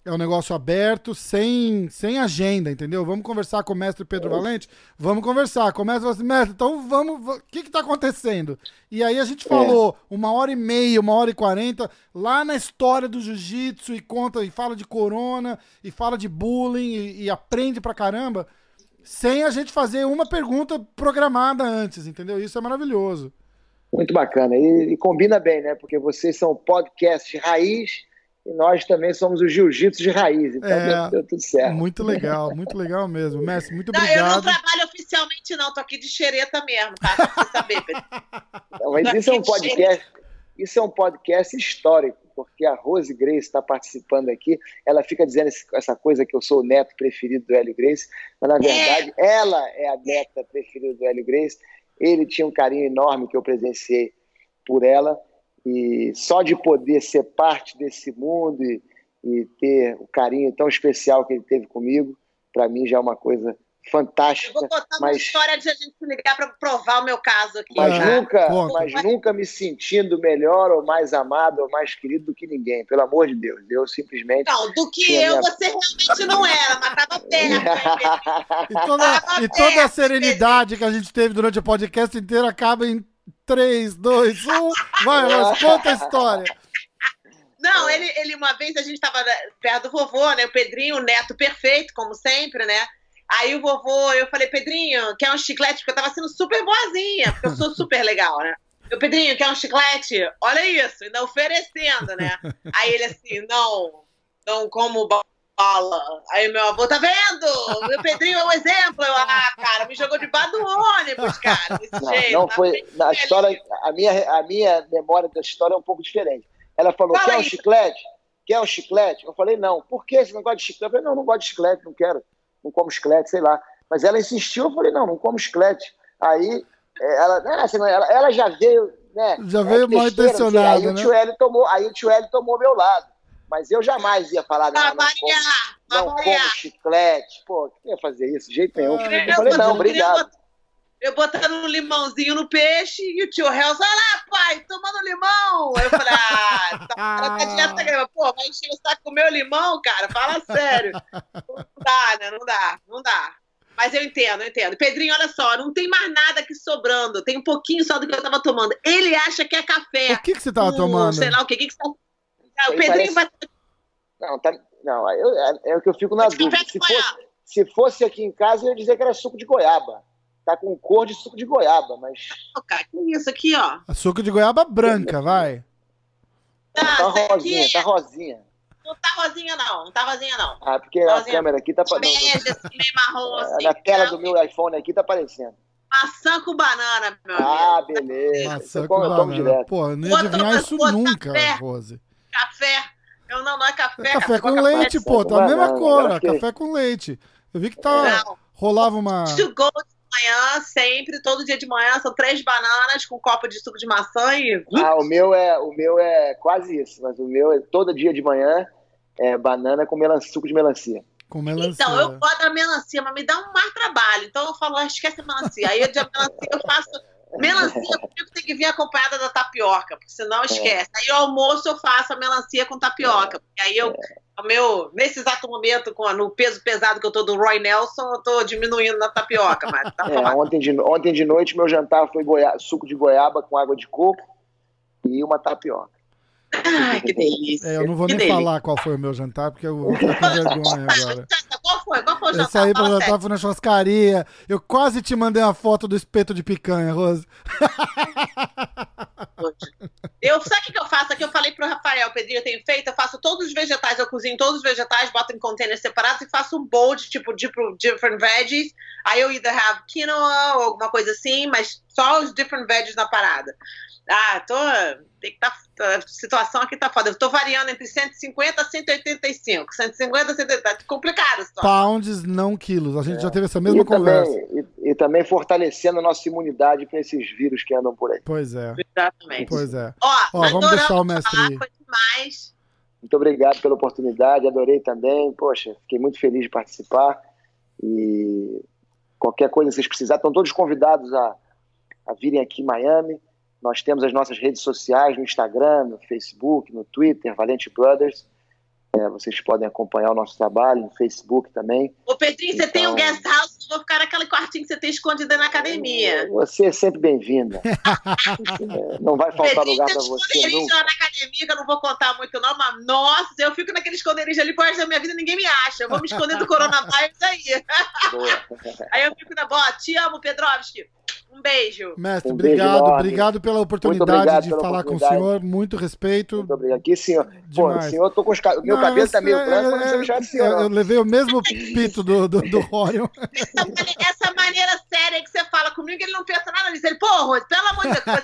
é um negócio aberto, sem, sem agenda, entendeu? Vamos conversar com o mestre Pedro Valente? Vamos conversar. Começa assim, mestre, então vamos. O que está acontecendo? E aí a gente falou é. uma hora e meia, uma hora e quarenta, lá na história do jiu-jitsu, e conta, e fala de corona, e fala de bullying, e, e aprende pra caramba, sem a gente fazer uma pergunta programada antes, entendeu? Isso é maravilhoso. Muito bacana. E, e combina bem, né? Porque vocês são podcast raiz e nós também somos o jiu-jitsu de raiz, então é, deu, tudo certo. Muito legal, muito legal mesmo. Mestre, muito obrigado. Não, eu não trabalho oficialmente, não, tô aqui de xereta mesmo, tá? Pra você saber, Não, mas isso é um podcast. Isso é um podcast histórico, porque a Rose Grace está participando aqui. Ela fica dizendo essa coisa que eu sou o neto preferido do Hélio Grace, mas na verdade é. ela é a neta preferida do Hélio Grace. Ele tinha um carinho enorme que eu presenciei por ela e só de poder ser parte desse mundo e, e ter o carinho tão especial que ele teve comigo, para mim já é uma coisa fantástica. Eu vou contar mas... uma história de a gente ligar para provar o meu caso aqui. Mas, tá? nunca, mas nunca me sentindo melhor ou mais amado ou mais querido do que ninguém, pelo amor de Deus. Eu simplesmente. Não, do que eu, minha... você realmente não era, mas tava [LAUGHS] perto. e toda, e toda a serenidade que a gente teve durante o podcast inteiro acaba em 3, 2, 1. Vai, mas conta a história. Não, ele, ele uma vez a gente estava perto do vovô, né? O Pedrinho, o neto perfeito, como sempre, né? Aí o vovô, eu falei, Pedrinho, quer um chiclete? Porque eu tava sendo super boazinha, porque eu sou [LAUGHS] super legal, né? Eu, Pedrinho, quer um chiclete? Olha isso, ainda oferecendo, né? Aí ele assim, não, não como fala. Aí meu avô, tá vendo? Meu Pedrinho é um exemplo. Eu, ah, cara, me jogou debaixo do ônibus, cara. Desse não, jeito. Não foi. Na história, a minha, a minha memória da história é um pouco diferente. Ela falou: Fala quer um chiclete? Quer um chiclete? Eu falei: não. Por que você não gosta de chiclete? Eu falei: não, não gosto de chiclete, não quero. Não como chiclete, sei lá. Mas ela insistiu, eu falei: não, não como chiclete. Aí é, ela, né, assim, ela, ela já veio. Né, já veio é, mal intencionada. Aí, né? o tio Hélio tomou, aí o tio Hélio tomou meu lado. Mas eu jamais ia falar, não, não, como, não como chiclete. Pô, que ia fazer isso? De jeito nenhum. Eu falei, não, obrigado. Eu botando um limãozinho no peixe e o tio Hells, olha lá, pai, tomando limão. Eu falei, ah, tá, tá dieta, pô, vai encher o saco com o meu limão, cara, fala sério. Não dá, né, não dá, não dá. Mas eu entendo, eu entendo. Pedrinho, olha só, não tem mais nada aqui sobrando. Tem um pouquinho só do que eu tava tomando. Ele acha que é café. O que, que você tava tomando? Sei lá o que. que, que você tá o Pedrinho parece... vai. Não, tá... não eu, é, é o que eu fico na dúvida. Se fosse, se fosse aqui em casa, eu ia dizer que era suco de goiaba. Tá com cor de suco de goiaba, mas. Oh, cara, que isso aqui, ó? Suco de goiaba branca, vai. Tá, tá rosinha, aqui... tá rosinha. Não tá rosinha, não. Não tá rosinha, não. Ah, porque rosinha. a câmera aqui tá aparecendo. meio marrom, assim. Na tela do meu iPhone aqui tá aparecendo. Maçã com banana, meu amigo. Ah, beleza. Maçã com banana. Pô, eu não ia adivinhar isso nunca, Rose café. Eu não, não é café. É café com leite, pô. Tá a mesma cor, café com leite. Eu vi que tá, rolava uma. To go de manhã, sempre, todo dia de manhã, são três bananas com um copo de suco de maçã e. Ah, o meu é, o meu é quase isso, mas o meu é todo dia de manhã é banana com melancia, suco de melancia. Com melancia. Então, eu gosto da melancia, mas me dá um mais trabalho. Então eu falo, ah, esquece a melancia. Aí de melancia eu faço Melancia comigo tem que vir acompanhada da tapioca, porque senão esquece. É. Aí o almoço eu faço a melancia com tapioca, porque aí eu, é. o meu, nesse exato momento, com no peso pesado que eu tô do Roy Nelson, eu tô diminuindo na tapioca. Mas tá é, ontem, de, ontem de noite meu jantar foi goia, suco de goiaba com água de coco e uma tapioca. Ai, que delícia. É, eu não vou que nem delícia. falar qual foi o meu jantar, porque eu vou ficar com vergonha agora. Qual foi? Qual foi o jantar? Eu saí pra jantar, fui na churrascaria. Eu quase te mandei uma foto do espeto de picanha, Rose. Eu, sabe o que eu faço? Aqui eu falei pro Rafael, Pedrinho, eu tenho feito, eu faço todos os vegetais, eu cozinho todos os vegetais, boto em containers separados e faço um bowl de tipo, different veggies. Aí eu either have quinoa ou alguma coisa assim, mas só os different veggies na parada. Ah, tô. Tem que tá, a situação aqui tá foda. Eu tô variando entre 150 a 185. 150 a 180. Tá complicado a Pounds, não quilos. A gente é. já teve essa mesma e conversa. Também, e, e, também fortalecendo a nossa imunidade para esses vírus que andam por aí. Pois é. Exatamente. Pois é. Ó, Ó vamos deixar o mestre. Falar, demais. Muito obrigado pela oportunidade, adorei também. Poxa, fiquei muito feliz de participar. E qualquer coisa que vocês precisarem, estão todos convidados a, a virem aqui em Miami. Nós temos as nossas redes sociais no Instagram, no Facebook, no Twitter, Valente Brothers. É, vocês podem acompanhar o nosso trabalho no Facebook também. Ô, Pedrinho, então... você tem um então- guest house, eu vou ficar naquele quartinho que você tem escondido na academia. Você é sempre bem-vinda. [LAUGHS] é, não vai faltar Pedrinho, lugar para você nunca. lá na academia, que eu não vou contar muito não, mas nossa, eu fico naquele esconderijo ali por resto da minha vida ninguém me acha. Eu vou me esconder do coronavírus aí. [LAUGHS] Boa. aí eu fico na boa. Te amo, Pedrovski. Um beijo. Mestre, um obrigado, beijo obrigado pela oportunidade obrigado de pela falar oportunidade. com o senhor. Muito respeito. Muito obrigado. Aqui, senhor. Pô, o senhor, tô com os meu não, cabelo tá meio é, branco, mas não é, senhor. Eu levei o mesmo pito do, do, do. Essa, essa, maneira séria que você fala comigo, ele não pensa nada nisso. Ele, pô, Rose, pelo amor de Deus, você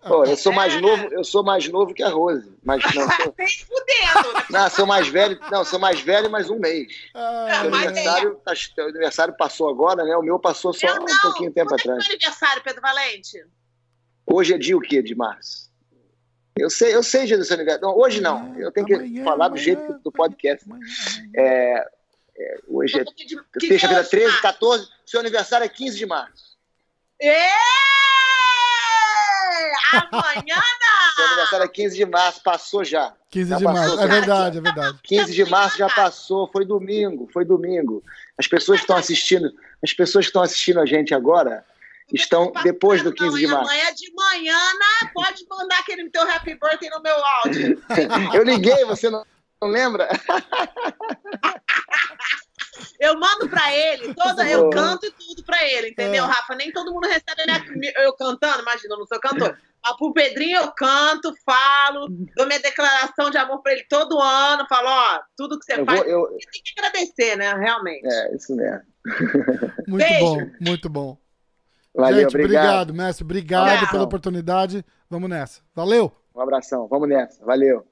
[LAUGHS] Pô, eu sou mais é. novo, eu sou mais novo que a Rose. Mas não. [LAUGHS] Sou... Tem fudendo. Né? Não, sou mais velho. Não, sou mais velho, mais um mês. Ah, o aniversário, tá, o aniversário passou agora, né? O meu passou só um pouquinho tempo Quando atrás. É seu aniversário, Pedro Valente? Hoje é dia o quê de março? Eu sei, eu sei dia do seu aniversário. Não, hoje não. Eu tenho que amanhã, falar do jeito do podcast. É, é, hoje é sexta-feira 13, 14. Seu aniversário é 15 de março. É! Amanhã não! Seu aniversário é 15 de março, passou já. 15 já de março, é verdade, é verdade. 15 de março já passou, foi domingo, foi domingo. As pessoas que estão assistindo, as pessoas que estão assistindo a gente agora estão depois do 15 de março. Amanhã de manhã, né? pode mandar aquele teu happy birthday no meu áudio. [LAUGHS] Eu liguei, você não, não lembra? Eu mando pra ele, toda, eu canto e tudo pra ele, entendeu, é. Rafa? Nem todo mundo recebe né, eu cantando, imagina, eu não sou cantor. Mas pro Pedrinho eu canto, falo, dou minha declaração de amor pra ele todo ano, falo, ó, tudo que você eu faz, vou, eu... tem que agradecer, né, realmente. É, isso mesmo. Muito Beijo. bom, muito bom. Valeu, Gente, obrigado. obrigado, mestre. Obrigado pela oportunidade. Vamos nessa. Valeu. Um abração. Vamos nessa. Valeu.